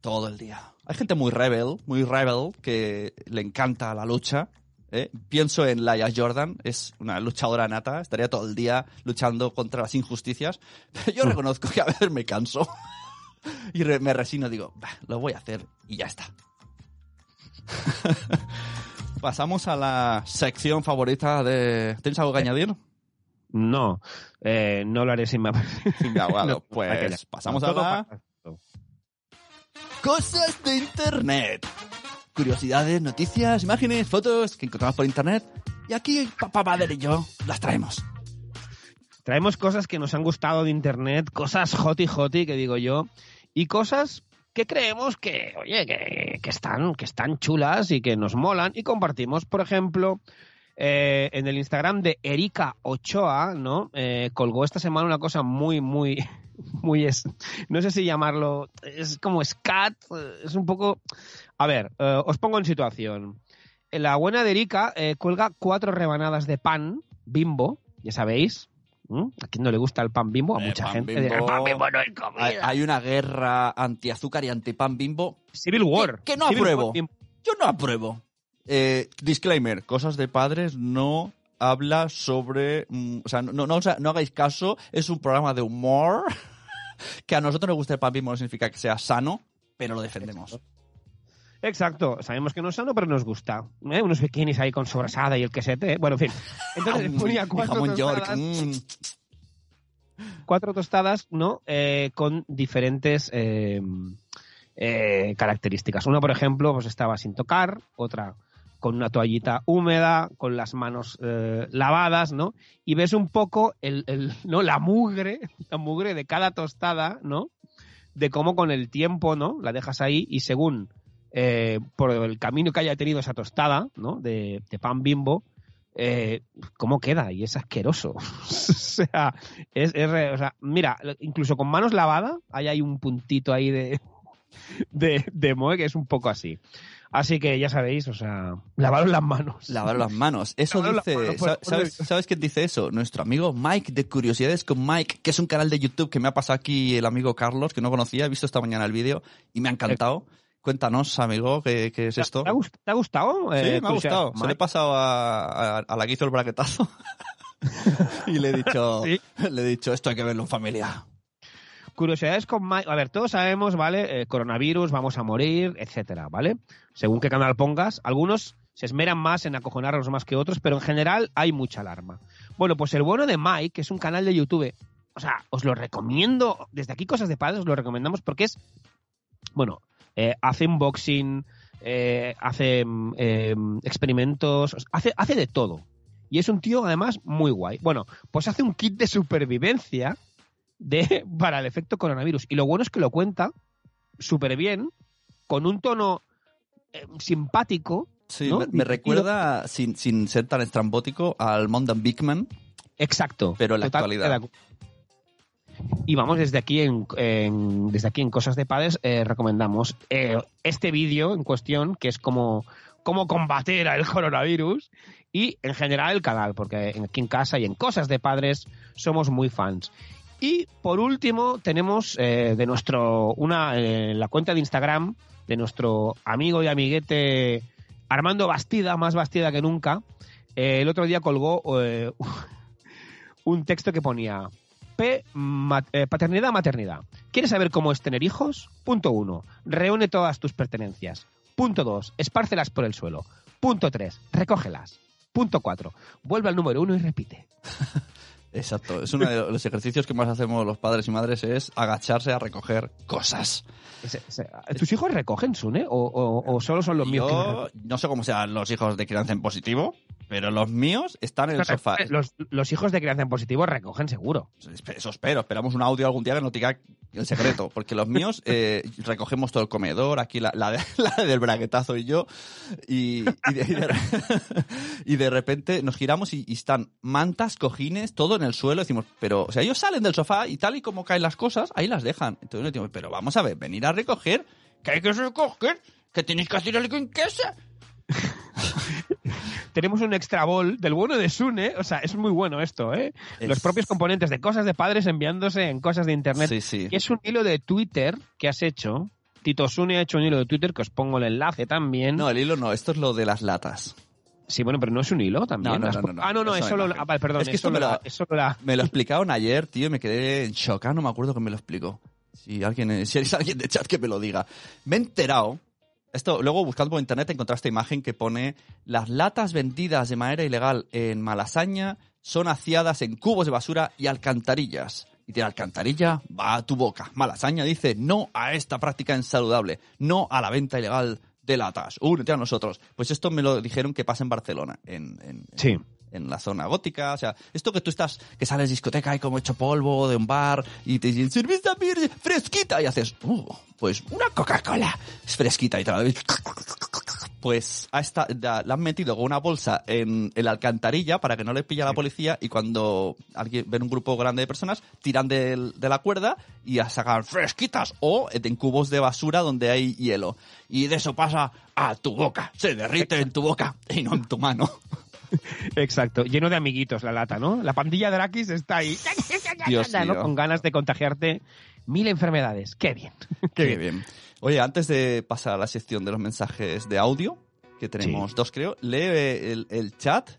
todo el día. Hay gente muy rebel, muy rebel, que le encanta la lucha. ¿Eh? Pienso en Laia Jordan, es una luchadora nata, estaría todo el día luchando contra las injusticias, pero yo reconozco que a veces me canso y re- me resigno, digo, "Bah, lo voy a hacer y ya está. Pasamos a la sección favorita de... ¿Tienes algo que añadir? No, eh, no lo haré sin más. Venga, bueno, No, pues aquella. pasamos a la... pasa. Cosas de Internet. Curiosidades, noticias, imágenes, fotos que encontramos por Internet. Y aquí, papá, padre y yo las traemos. Traemos cosas que nos han gustado de internet, cosas hoti hoti, que digo yo, y cosas que creemos que, oye, que, que están, que están chulas y que nos molan y compartimos. Por ejemplo, eh, en el Instagram de Erika Ochoa, ¿no? Eh, colgó esta semana una cosa muy, muy, muy es, no sé si llamarlo, es como scat, es un poco, a ver, eh, os pongo en situación. la buena de Erika eh, cuelga cuatro rebanadas de pan bimbo, ya sabéis. ¿Mm? ¿A quién no le gusta el pan bimbo? A Eh, mucha pan gente. Bimbo. El pan bimbo no es comida. Hay, hay una guerra anti-azúcar y anti-pan bimbo Civil War. que no Civil apruebo. War. Yo no apruebo. Eh, disclaimer, cosas de padres no habla sobre... mm, o sea, no, no, o sea, no hagáis caso, es un programa de humor que a nosotros nos gusta el pan bimbo no significa que sea sano, pero lo defendemos. Exacto, sabemos que no es sano, pero nos gusta. ¿eh? Unos bikinis ahí con sobrasada y el quesete. Bueno, en fin. Entonces ponía cuatro jamón york, tostadas, mm. cuatro tostadas, ¿no? Eh, con diferentes eh, eh, características. Una, por ejemplo, pues estaba sin tocar, otra con una toallita húmeda, con las manos eh, lavadas, ¿no? Y ves un poco el, el- ¿no? la mugre, la mugre de cada tostada, ¿no? De cómo con el tiempo, ¿no? La dejas ahí y según eh, por el camino que haya tenido esa tostada, ¿no? De, de pan bimbo, eh, cómo queda y es asqueroso. o sea, es, es re- o sea, mira, incluso con manos lavadas, ahí hay un puntito ahí de, de, de moe que es un poco así. Así que ya sabéis, o sea, lavaros las manos. Lavar las manos. Eso Lavaros dice. manos, ¿sabes, ¿Sabes quién dice eso? Nuestro amigo Mike de Curiosidades con Mike, que es un canal de YouTube que me ha pasado aquí el amigo Carlos, que no conocía. He visto esta mañana el vídeo y me ha encantado. Cuéntanos, amigo, ¿qué, qué es esto? ¿Te ha, gust- te ha gustado? Sí, Eh, me ha gustado. Se lo he pasado a, a- a la que hizo el braquetazo. y le he dicho, Sí. le he dicho, esto hay que verlo en familia. Curiosidades con Mike. A ver, todos sabemos, ¿vale? Eh, coronavirus, vamos a morir, etcétera, ¿vale? Según qué canal pongas, algunos se esmeran más en acojonarlos más que otros, pero en general hay mucha alarma. Bueno, pues el bueno de Mike, que es un canal de YouTube, o sea, os lo recomiendo, desde aquí Cosas de Padres os lo recomendamos porque es, bueno, eh, hace unboxing, eh, hace mm, eh, experimentos, hace, hace de todo. Y es un tío, además, muy guay. Bueno, pues hace un kit de supervivencia de, para el efecto coronavirus. Y lo bueno es que lo cuenta súper bien, con un tono eh, simpático. Sí, ¿no? me, recuerda, sin, sin ser tan estrambótico, al Mondan Bigman, Exacto. pero en la actualidad. Y vamos, desde aquí en, desde aquí en Cosas de Padres eh, recomendamos eh, este vídeo en cuestión, que es como cómo combatir el coronavirus y en general el canal, porque aquí en casa y en Cosas de Padres somos muy fans. Y por último tenemos eh, de nuestro una la cuenta de Instagram de nuestro amigo y amiguete Armando Bastida, más Bastida que nunca. el otro día colgó un texto que ponía P, eh, paternidad, maternidad. ¿Quieres saber cómo es tener hijos? Punto uno, reúne todas tus pertenencias. Punto dos, espárcelas por el suelo. Punto tres, recógelas. Punto cuatro, vuelve al número uno y repite. Exacto, es uno de los ejercicios que más hacemos los padres y madres es agacharse a recoger cosas. ¿Tus hijos recogen, Sune? ¿O, o- o solo son los míos que no sé cómo sean los hijos de crianza en positivo, pero los míos están en el sofá. Los, los hijos de crianza en positivo recogen seguro. Eso espero, esperamos un audio algún día que nos diga el secreto, porque los míos eh, recogemos todo el comedor, aquí la, la, la del braguetazo y yo, y, y, de, y de- y de repente nos giramos y, y están mantas, cojines, todo en el suelo, decimos, pero, o sea, ellos salen del sofá y tal y como caen las cosas, ahí las dejan. Entonces decimos, pero vamos a ver, venir a recoger, que hay que recoger, que tenéis que hacer algo en casa. Tenemos un extra ball del bueno de Sune, o sea, es muy bueno esto, ¿eh? Es- Los propios componentes de cosas de padres enviándose en cosas de internet. Sí, sí. Y es un hilo de Twitter que has hecho. Tito Sune ha hecho un hilo de Twitter que os pongo el enlace también. No, el hilo no, esto es lo de las latas. Sí, bueno, pero no es un hilo también. No, no, no, no. Ah, no, no, es solo. Ah, vale, perdón, Es que es, esto me lo- la, Me lo explicaron ayer, tío, y me quedé en shock. Ah, no me acuerdo que me lo explicó. Si alguien, si hay alguien de chat que me lo diga. Me he enterado. Esto, luego buscando por internet encontré esta imagen que pone las latas vendidas de manera ilegal en Malasaña son aciadas en cubos de basura y alcantarillas. Y tiene alcantarilla, va a tu boca. Malasaña dice no a esta práctica insaludable, no a la venta ilegal de latas. Únete a nosotros. Pues esto me lo dijeron que pasa en Barcelona, en, Sí. La zona gótica, o sea, esto que tú estás, que sales discoteca y como hecho polvo de un bar y te dicen cerveza verde fresquita y haces, "Uh, pues una Coca-Cola es fresquita y te la pues ha esta- la, la han metido con una bolsa en, en la alcantarilla para que no le pilla la policía y cuando alguien ven un grupo grande de personas tiran del- de la cuerda y a sacar fresquitas o en cubos de basura donde hay hielo. Y de eso pasa a tu boca, se derrite en tu boca y no en tu mano. Exacto, lleno de amiguitos la lata, ¿no? La pandilla de Arakis está ahí, Dios ¿no? con ganas de contagiarte mil enfermedades. Qué bien. Qué bien. Oye, antes de pasar a la sección de los mensajes de audio, que tenemos dos creo, lee el, el chat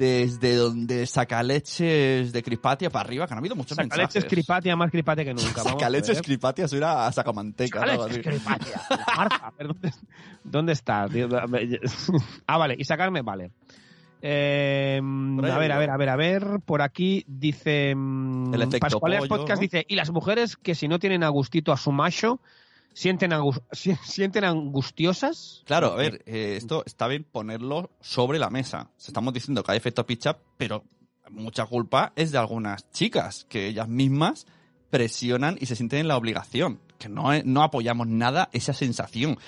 desde donde saca leches de Crispatia para arriba, que han habido muchos Sacaleches mensajes. Cripatia, más Cripatia que nunca. Sacaleches ver. Crispatia suena a sacamanteca. Sacaleches. Cripatia. ¿dónde, dónde está? tío? Ah, vale, y sacarme, vale. Eh, ahí a ver, a ver, a ver, a ver. Por aquí dice. El efecto Pascuales pollo, Podcast ¿no? dice: Y las mujeres que si no tienen a gustito a su macho, sienten, angus- si- sienten angustiosas. Claro, a ver, eh, esto está bien ponerlo sobre la mesa. Estamos diciendo que hay efecto pitch-up, pero mucha culpa es de algunas chicas, que ellas mismas presionan y se sienten en la obligación, que no, no apoyamos nada esa sensación.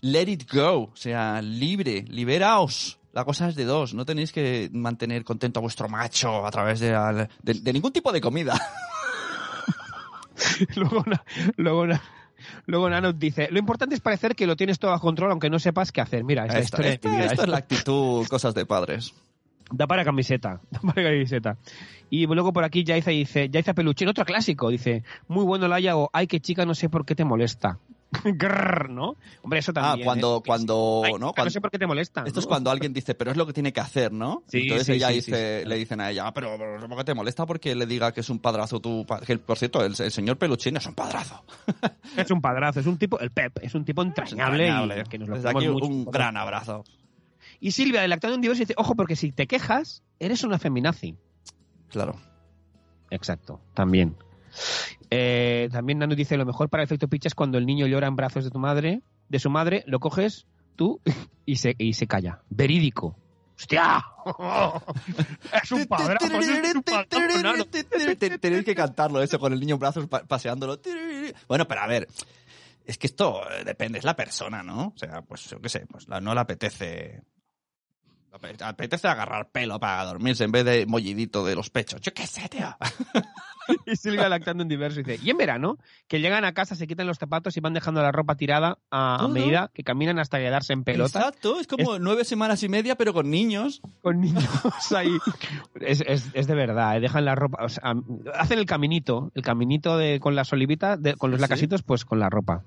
Let it go, o sea, libre, liberaos. La cosa es de dos, no tenéis que mantener contento a vuestro macho a través de, al- de- de ningún tipo de comida. luego, na- luego, luego Nano dice: Lo importante es parecer que lo tienes todo a control, aunque no sepas qué hacer. Mira, esta historia esto es la actitud, cosas de padres. Da para camiseta, da para camiseta. Y luego por aquí Yaiza dice, Yaiza Peluchín, otro clásico, dice, muy bueno Laia o ay que chica no sé por qué te molesta. Grrr, ¿no? Hombre, eso Ah, también. cuando, ¿eh? cuando, Ay, ¿no? no Cuando, sé por qué te molesta. Esto es cuando alguien dice, pero es lo que tiene que hacer, ¿no? Sí, Entonces sí, ella sí, dice, le dicen a ella, "Ah, pero, pero ¿por qué te molesta porque le diga que es un padrazo tu pa-?" que, Por cierto, el, el señor Peluchín es un padrazo. Es un padrazo, es un tipo, el Pep, es un tipo entrañable, Entrañable. y que nos lo Desde aquí mucho. un gran abrazo. Y Silvia, de Lactando en Diverso, dice, ojo, porque si te quejas, eres una feminazi. Claro. Exacto, también. Eh, también Nano dice, lo mejor para el efecto pitch es cuando el niño llora en brazos de tu madre, de su madre, lo coges tú y se, y se calla. Verídico. ¡Hostia! es un padrazo. Tenéis que cantarlo eso con el niño en brazos pa- paseándolo. Bueno, pero a ver, es que esto depende, es la persona, ¿no? O sea, pues yo qué sé, pues la- no le apetece. Apetece agarrar pelo para dormirse en vez de mollidito de los pechos. Yo qué sé, tío. Y Silvia lactando en diverso dice, y en verano, que llegan a casa, se quitan los zapatos y van dejando la ropa tirada a, Todo. medida que caminan hasta quedarse en pelota. Exacto, es como nueve semanas y media, pero con niños. Con niños ahí. Es, es- es de verdad, eh, dejan la ropa, o sea, hacen el caminito, el caminito de, con las olivitas, de- con los Sí. lacasitos, pues con la ropa.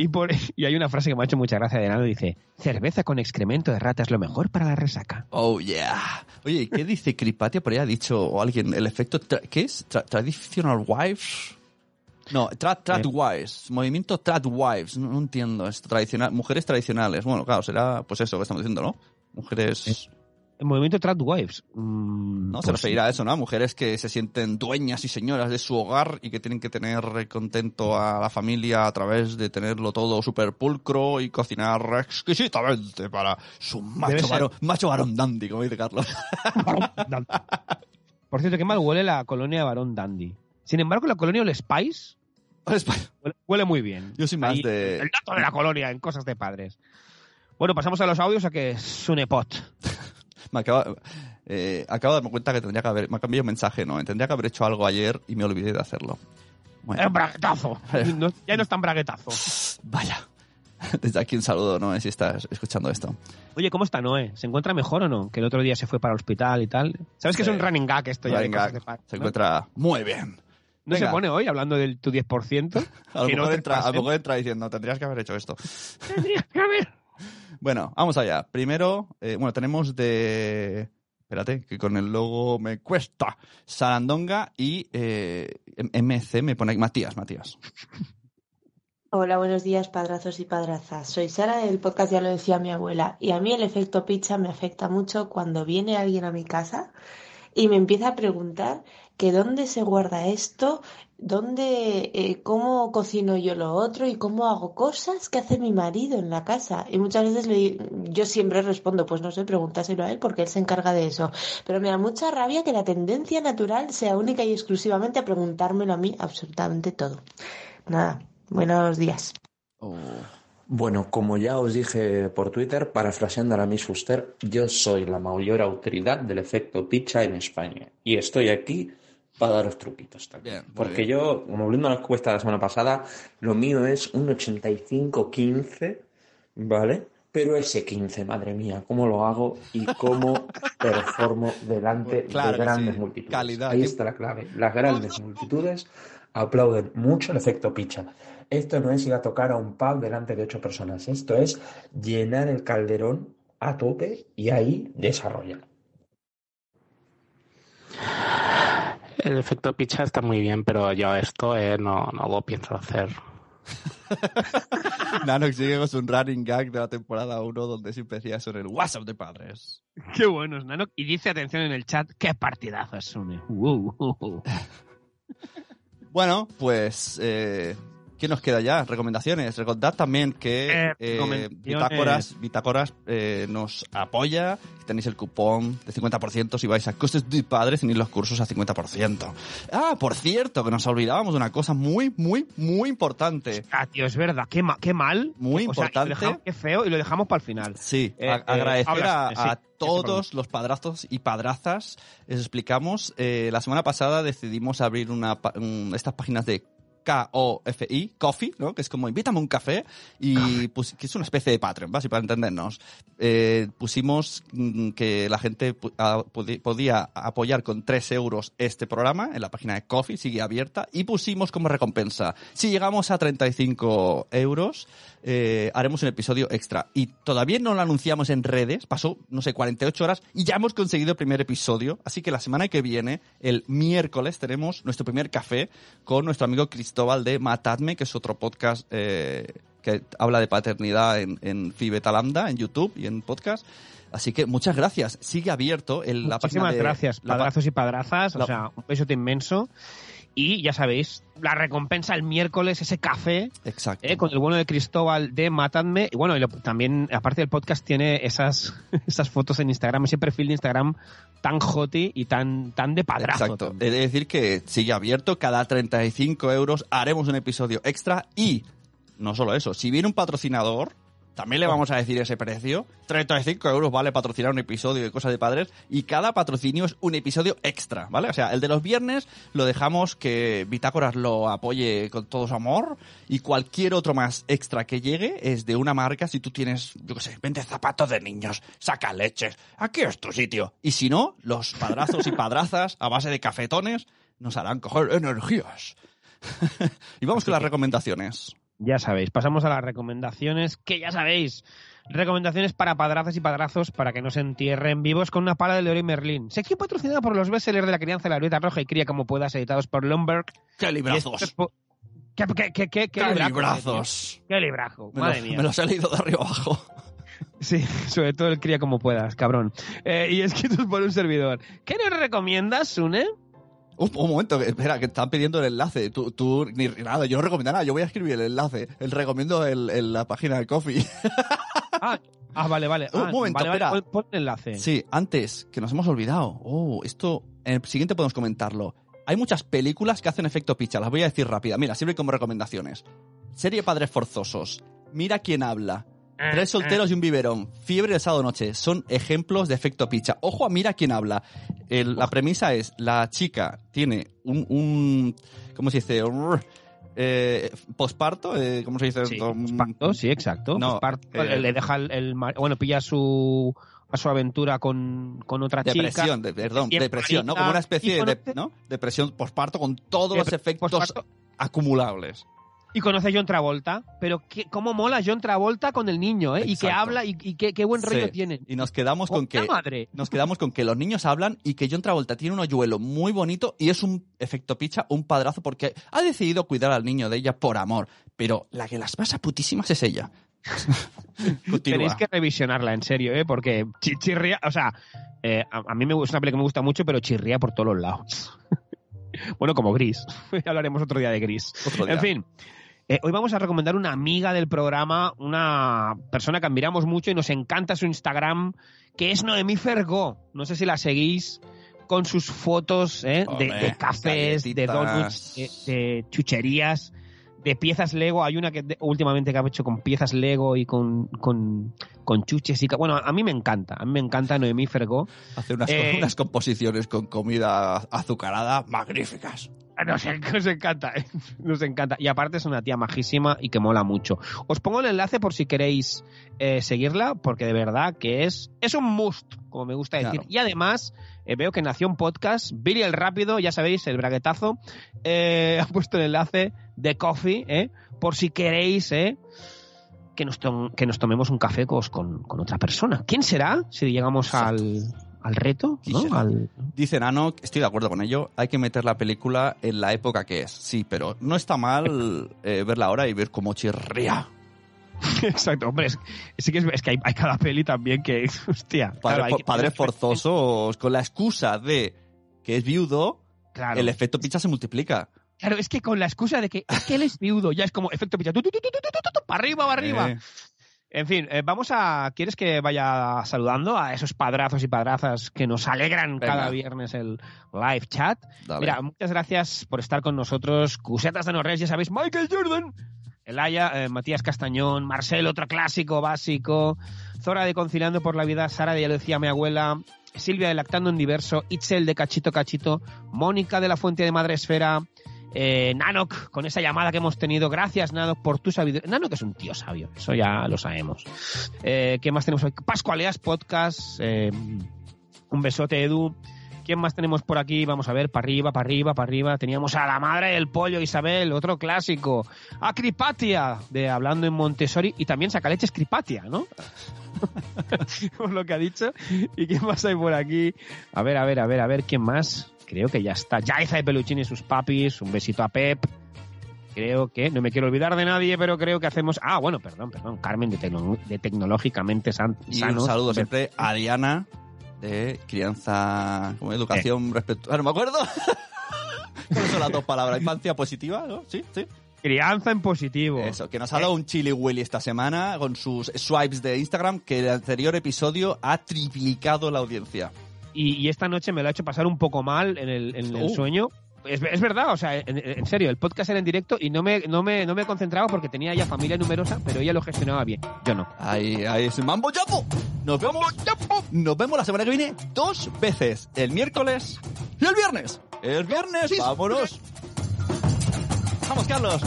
Y, por, y hay una frase que me ha hecho mucha gracia de Nano, dice, cerveza con excremento de rata es lo mejor para la resaca. Oh, yeah. Oye, ¿y ¿qué dice Cripatia? Por ahí ha dicho o alguien, el efecto, tra- ¿qué es? Tra- traditional wives. No, tra- Tradwives, movimiento Tradwives, no, no entiendo esto, tradicional, mujeres tradicionales, bueno, claro, será pues eso que estamos diciendo, ¿no? Mujeres, El movimiento Tradwives. mm, ¿no? Se referirá a eso, ¿no? Mujeres que se sienten dueñas y señoras de su hogar y que tienen que tener contento a la familia a través de tenerlo todo súper pulcro y cocinar exquisitamente para su macho varón, macho varón dandy, como dice Carlos. Por cierto, qué mal huele la colonia de Barón Dandy. Sin embargo, la colonia Old Spice huele, huele muy bien. Yo soy más Ahí, de- El dato de la colonia en cosas de padres. Bueno, pasamos a los audios a que es un epot. Me acaba, eh, acabo de darme cuenta que tendría que haber, me ha cambiado un mensaje, ¿no? Tendría que haber hecho algo ayer y me olvidé de hacerlo. Bueno, Es braguetazo. No- ya no es tan braguetazo. vaya. Desde aquí un saludo, ¿no? Si estás escuchando esto. Oye, ¿cómo está Noé? ¿Se encuentra mejor o no? Que el otro día se fue para el hospital y tal. ¿Sabes que es Sí. un running gag esto ya? de Venga, cosas de se ¿no? encuentra muy bien. ¿No se Venga. pone hoy hablando del tu 10%? A lo, no entra, a lo mejor entra diciendo, tendrías que haber hecho esto. Tendrías que haber. Bueno, vamos allá. Primero, eh, bueno, tenemos de... Espérate, que con el logo me cuesta. Sarandonga y eh, MC me pone Matías, Matías. Hola, buenos días, padrazos y padrazas. Soy Sara del podcast, ya lo decía mi abuela, y a mí el efecto pizza me afecta mucho cuando viene alguien a mi casa y me empieza a preguntar que dónde se guarda esto, dónde, eh, cómo cocino yo lo otro y cómo hago cosas que hace mi marido en la casa. Y muchas veces le- yo siempre respondo, pues no sé, pregúntaselo a él porque él se encarga de eso. Pero me da mucha rabia que la tendencia natural sea única y exclusivamente a preguntármelo a mí absolutamente todo. Nada, buenos días. Oh, Bueno, como ya os dije por Twitter, parafraseando a la Miss Fuster, yo soy la mayor autoridad del efecto picha en España. Y estoy aquí para daros truquitos también. Bien, Porque bien. yo, como volviendo a la encuesta de la semana pasada, lo mío es un 85-15, ¿vale? Pero ese 15, madre mía, ¿cómo lo hago y cómo performo delante Claro de grandes sí. multitudes? Calidad. Ahí está la clave. Las grandes multitudes aplauden mucho el efecto picha. Esto no es ir a tocar a un pub delante de ocho personas. Esto es llenar el calderón a tope y ahí desarrollar. El efecto picha está muy bien, pero yo esto eh, no, no lo pienso hacer. Nanox sigue con su running gag de la temporada 1 donde siempre decía sobre el WhatsApp de padres. Qué buenos, Nano. Y dice, atención en el chat, qué partidazo es Sune. Uh, uh, uh. Bueno, pues, eh, ¿qué nos queda ya? Recomendaciones. Recordad también que Eh, eh. Bitácoras, Bitácoras eh, nos apoya. Tenéis el cupón de 50% si vais a Costes de Padres, tenéis los cursos a 50%. Ah, por cierto, que nos olvidábamos de una cosa muy, muy, muy importante. Ah, tío, es verdad. Qué, ma- qué mal. Muy O sea, importante. dejamos- qué feo y lo dejamos para el final. Sí, Eh, eh, agradecer hablas, a, sí, a ese todos los padrazos y padrazas. Les explicamos. eh, la semana pasada decidimos abrir una, un- estas páginas de K-O-F-I, Coffee, ¿no? Que es como invítame un café y pues, que es una especie de Patreon, ¿vale? para entendernos. Eh, pusimos mm, que la gente podía apoyar con 3 euros este programa en la página de Coffee, sigue abierta, y pusimos como recompensa, si llegamos a 35 euros, eh, haremos un episodio extra. Y todavía no lo anunciamos en redes, pasó, no sé, 48 horas y ya hemos conseguido el primer episodio. Así que la semana que viene, el miércoles, tenemos nuestro primer café con nuestro amigo Cristóbal de Matadme, que es otro podcast eh, que habla de paternidad en, en Phi Beta Lambda, en YouTube y en podcast. Así que muchas gracias. Sigue abierto el, la página Muchísimas de... gracias, la pa- padrazos y padrazas. la- O sea, un besote inmenso. Y ya sabéis, la recompensa el miércoles, ese café Exacto. eh, con el bueno de Cristóbal de Matadme. Y bueno, y lo- también, aparte del podcast, tiene esas, esas fotos en Instagram, ese perfil de Instagram tan hoti y tan, tan de padrazo. Exacto. He de decir que sigue abierto. Cada 35 euros haremos un episodio extra. Y no solo eso, si viene un patrocinador, también le vamos a decir ese precio. 35 euros vale patrocinar un episodio de Cosas de Padres. Y cada patrocinio es un episodio extra, ¿vale? O sea, el de los viernes lo dejamos que Bitácoras lo apoye con todo su amor. Y cualquier otro más extra que llegue es de una marca. Si tú tienes, yo qué sé, vende zapatos de niños, saca leches. Aquí es tu sitio. Y si no, los padrazos y padrazas a base de cafetones nos harán coger energías. y vamos con las recomendaciones. Ya sabéis, pasamos a las recomendaciones, que ya sabéis, recomendaciones para padrazos y padrazos para que no se entierren vivos con una pala de Leroy Merlin. Sección patrocinada por los bestsellers de la crianza de la Violeta Roja y Cría como puedas, editados por Lumberg. ¡Qué ¿Qué, qué, qué, qué, ¡Qué libraco, librazos! tío! ¡Qué librazo! Madre mía. me los he leído de arriba abajo. Sí, sobre todo el cría como puedas, cabrón. Eh, y escritos por un servidor. ¿Qué nos recomiendas, Sune? Un, un momento, espera, que están pidiendo el enlace. Tú, tú ni nada, yo no recomiendo nada, yo voy a escribir el enlace. El recomiendo el, el- la página de Coffee. Ah, ah, vale, vale. Un Ah, momento, vale, vale, espera. pon- pon el enlace. Sí, antes, que nos hemos olvidado. Oh, esto en el siguiente podemos comentarlo. Hay muchas películas que hacen efecto picha, las voy a decir rápida. Mira, sirve como recomendaciones. Serie Padres Forzosos. Mira quién habla. Tres solteros y un biberón. Fiebre de sábado noche. Son ejemplos de efecto picha. Ojo a mira quién habla. El- la premisa es, la chica tiene un, un ¿cómo se dice? Eh, posparto, eh, ¿cómo se dice? Sí, posparto, sí, exacto. No, Posparto, eh, le deja el, bueno, pilla su a su aventura con, con otra Depresión, chica. de- perdón, depresión, ¿no? Como una especie de, ¿no? Depresión posparto con todos los efectos acumulables. Y conoce a John Travolta, pero qué, cómo mola John Travolta con el niño, ¿eh? Y que habla y, y qué, qué buen rollo Sí. tienen. Y nos quedamos con ¡Puta que madre! nos quedamos con que los niños hablan y que John Travolta tiene un hoyuelo muy bonito y es un efecto picha, un padrazo porque ha decidido cuidar al niño de ella por amor, pero la que las pasa putísimas es ella. Tenéis que revisionarla, en serio, ¿eh? Porque chi- chirría, o sea, eh, a, a mí me, gusta- es una película que me gusta mucho, pero chirría por todos los lados. bueno, como Gris. Hablaremos otro día de Gris. Otro día. En fin. Eh, hoy vamos a recomendar una amiga del programa, una persona que admiramos mucho y nos encanta su Instagram, que es Noemí Fergó. No sé si la seguís con sus fotos ¿eh? de, Hombre, de cafés, de donuts, de, de chucherías. de piezas Lego. Hay una que últimamente que ha hecho con piezas Lego y con, con, con chuches y... Bueno, a mí me encanta. A mí me encanta Noemí Fergó. Hace unas, Eh, unas composiciones con comida azucarada magníficas. Nos, en- nos encanta, nos encanta. Y aparte es una tía majísima y que mola mucho. Os pongo el enlace por si queréis eh, seguirla, porque de verdad que es, es un must, como me gusta decir. Claro. Y además eh, veo que nació un podcast, Billy el Rápido, ya sabéis, el braguetazo, eh, ha puesto el enlace de Coffee, eh, por si queréis, eh, que nos, que nos tomemos un café con, con otra persona. ¿Quién será si llegamos al, al reto, ¿no? Dicen, al... ah, estoy de acuerdo con ello, hay que meter la película en la época que es, sí, pero no está mal eh, verla ahora y ver cómo chirría. Exacto, hombre, es, que, es, que hay, cada peli también que, hostia. Padre, claro, padres forzosos, con la excusa de que es viudo, claro. el efecto picha se multiplica. Claro, es que con la excusa de que, que él es viudo, ya es como efecto picha, tu, tu, tu, para arriba, para arriba. Eh. En fin, eh, vamos a. ¿Quieres que vaya saludando a esos padrazos y padrazas que nos alegran Venga. cada viernes el live chat? Dale. Mira, muchas gracias por estar con nosotros. Cusetas de Norres, ya sabéis, Michael Jordan, Elaya, eh, Matías Castañón, Marcel, otro clásico básico, Zora de Conciliando por la Vida, Sara de Ya decía mi abuela, Silvia de Lactando en Diverso, Itzel de Cachito Cachito, Mónica de la Fuente de Madre Esfera, eh, Nanok, con esa llamada que hemos tenido. Gracias, Nanok, por tu sabiduría. Nanok es un tío sabio, eso ya lo sabemos. Eh, ¿Qué más tenemos hoy? Pascualeas Podcast, eh, un besote, Edu. ¿Quién más tenemos por aquí? Vamos a ver, para arriba, para arriba, para arriba. Teníamos a la madre del pollo, Isabel, otro clásico. A Cripatia, de Hablando en Montessori. Y también Sacaleches Cripatia, ¿no? Por lo que ha dicho. ¿Y quién más hay por aquí? A ver, a ver, a ver, a ver, ¿quién más? Creo que ya está. Yaiza de Peluchín y sus papis. Un besito a Pep. Creo que, no me quiero olvidar de nadie, pero creo que hacemos. Ah, bueno, perdón, perdón. Carmen de, Tecno- de Tecnológicamente San- Y Sanos. un saludo siempre a Diana de crianza, como educación respetuosa. No me acuerdo. ¿Cuáles son las dos palabras? Infancia positiva, ¿no? Sí, sí. Crianza en positivo. Eso, que nos ha dado un chili willy esta semana con sus swipes de Instagram, que el anterior episodio ha triplicado la audiencia. Y, y esta noche me lo ha hecho pasar un poco mal en el, en el Uh. sueño. Es, es verdad, o sea, en, en serio, el podcast era en directo y no me, no, me, no me concentraba porque tenía ya familia numerosa, pero ella lo gestionaba bien. Yo no. Ahí, ahí es mambo chapo. Nos vemos, nos vemos la semana que viene dos veces, el miércoles y el viernes. El viernes, vámonos. Vamos, Carlos.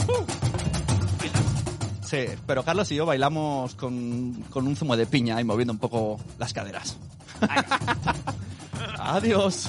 Sí, pero Carlos y yo bailamos con, con un zumo de piña y moviendo un poco las caderas. Adiós.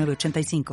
8985.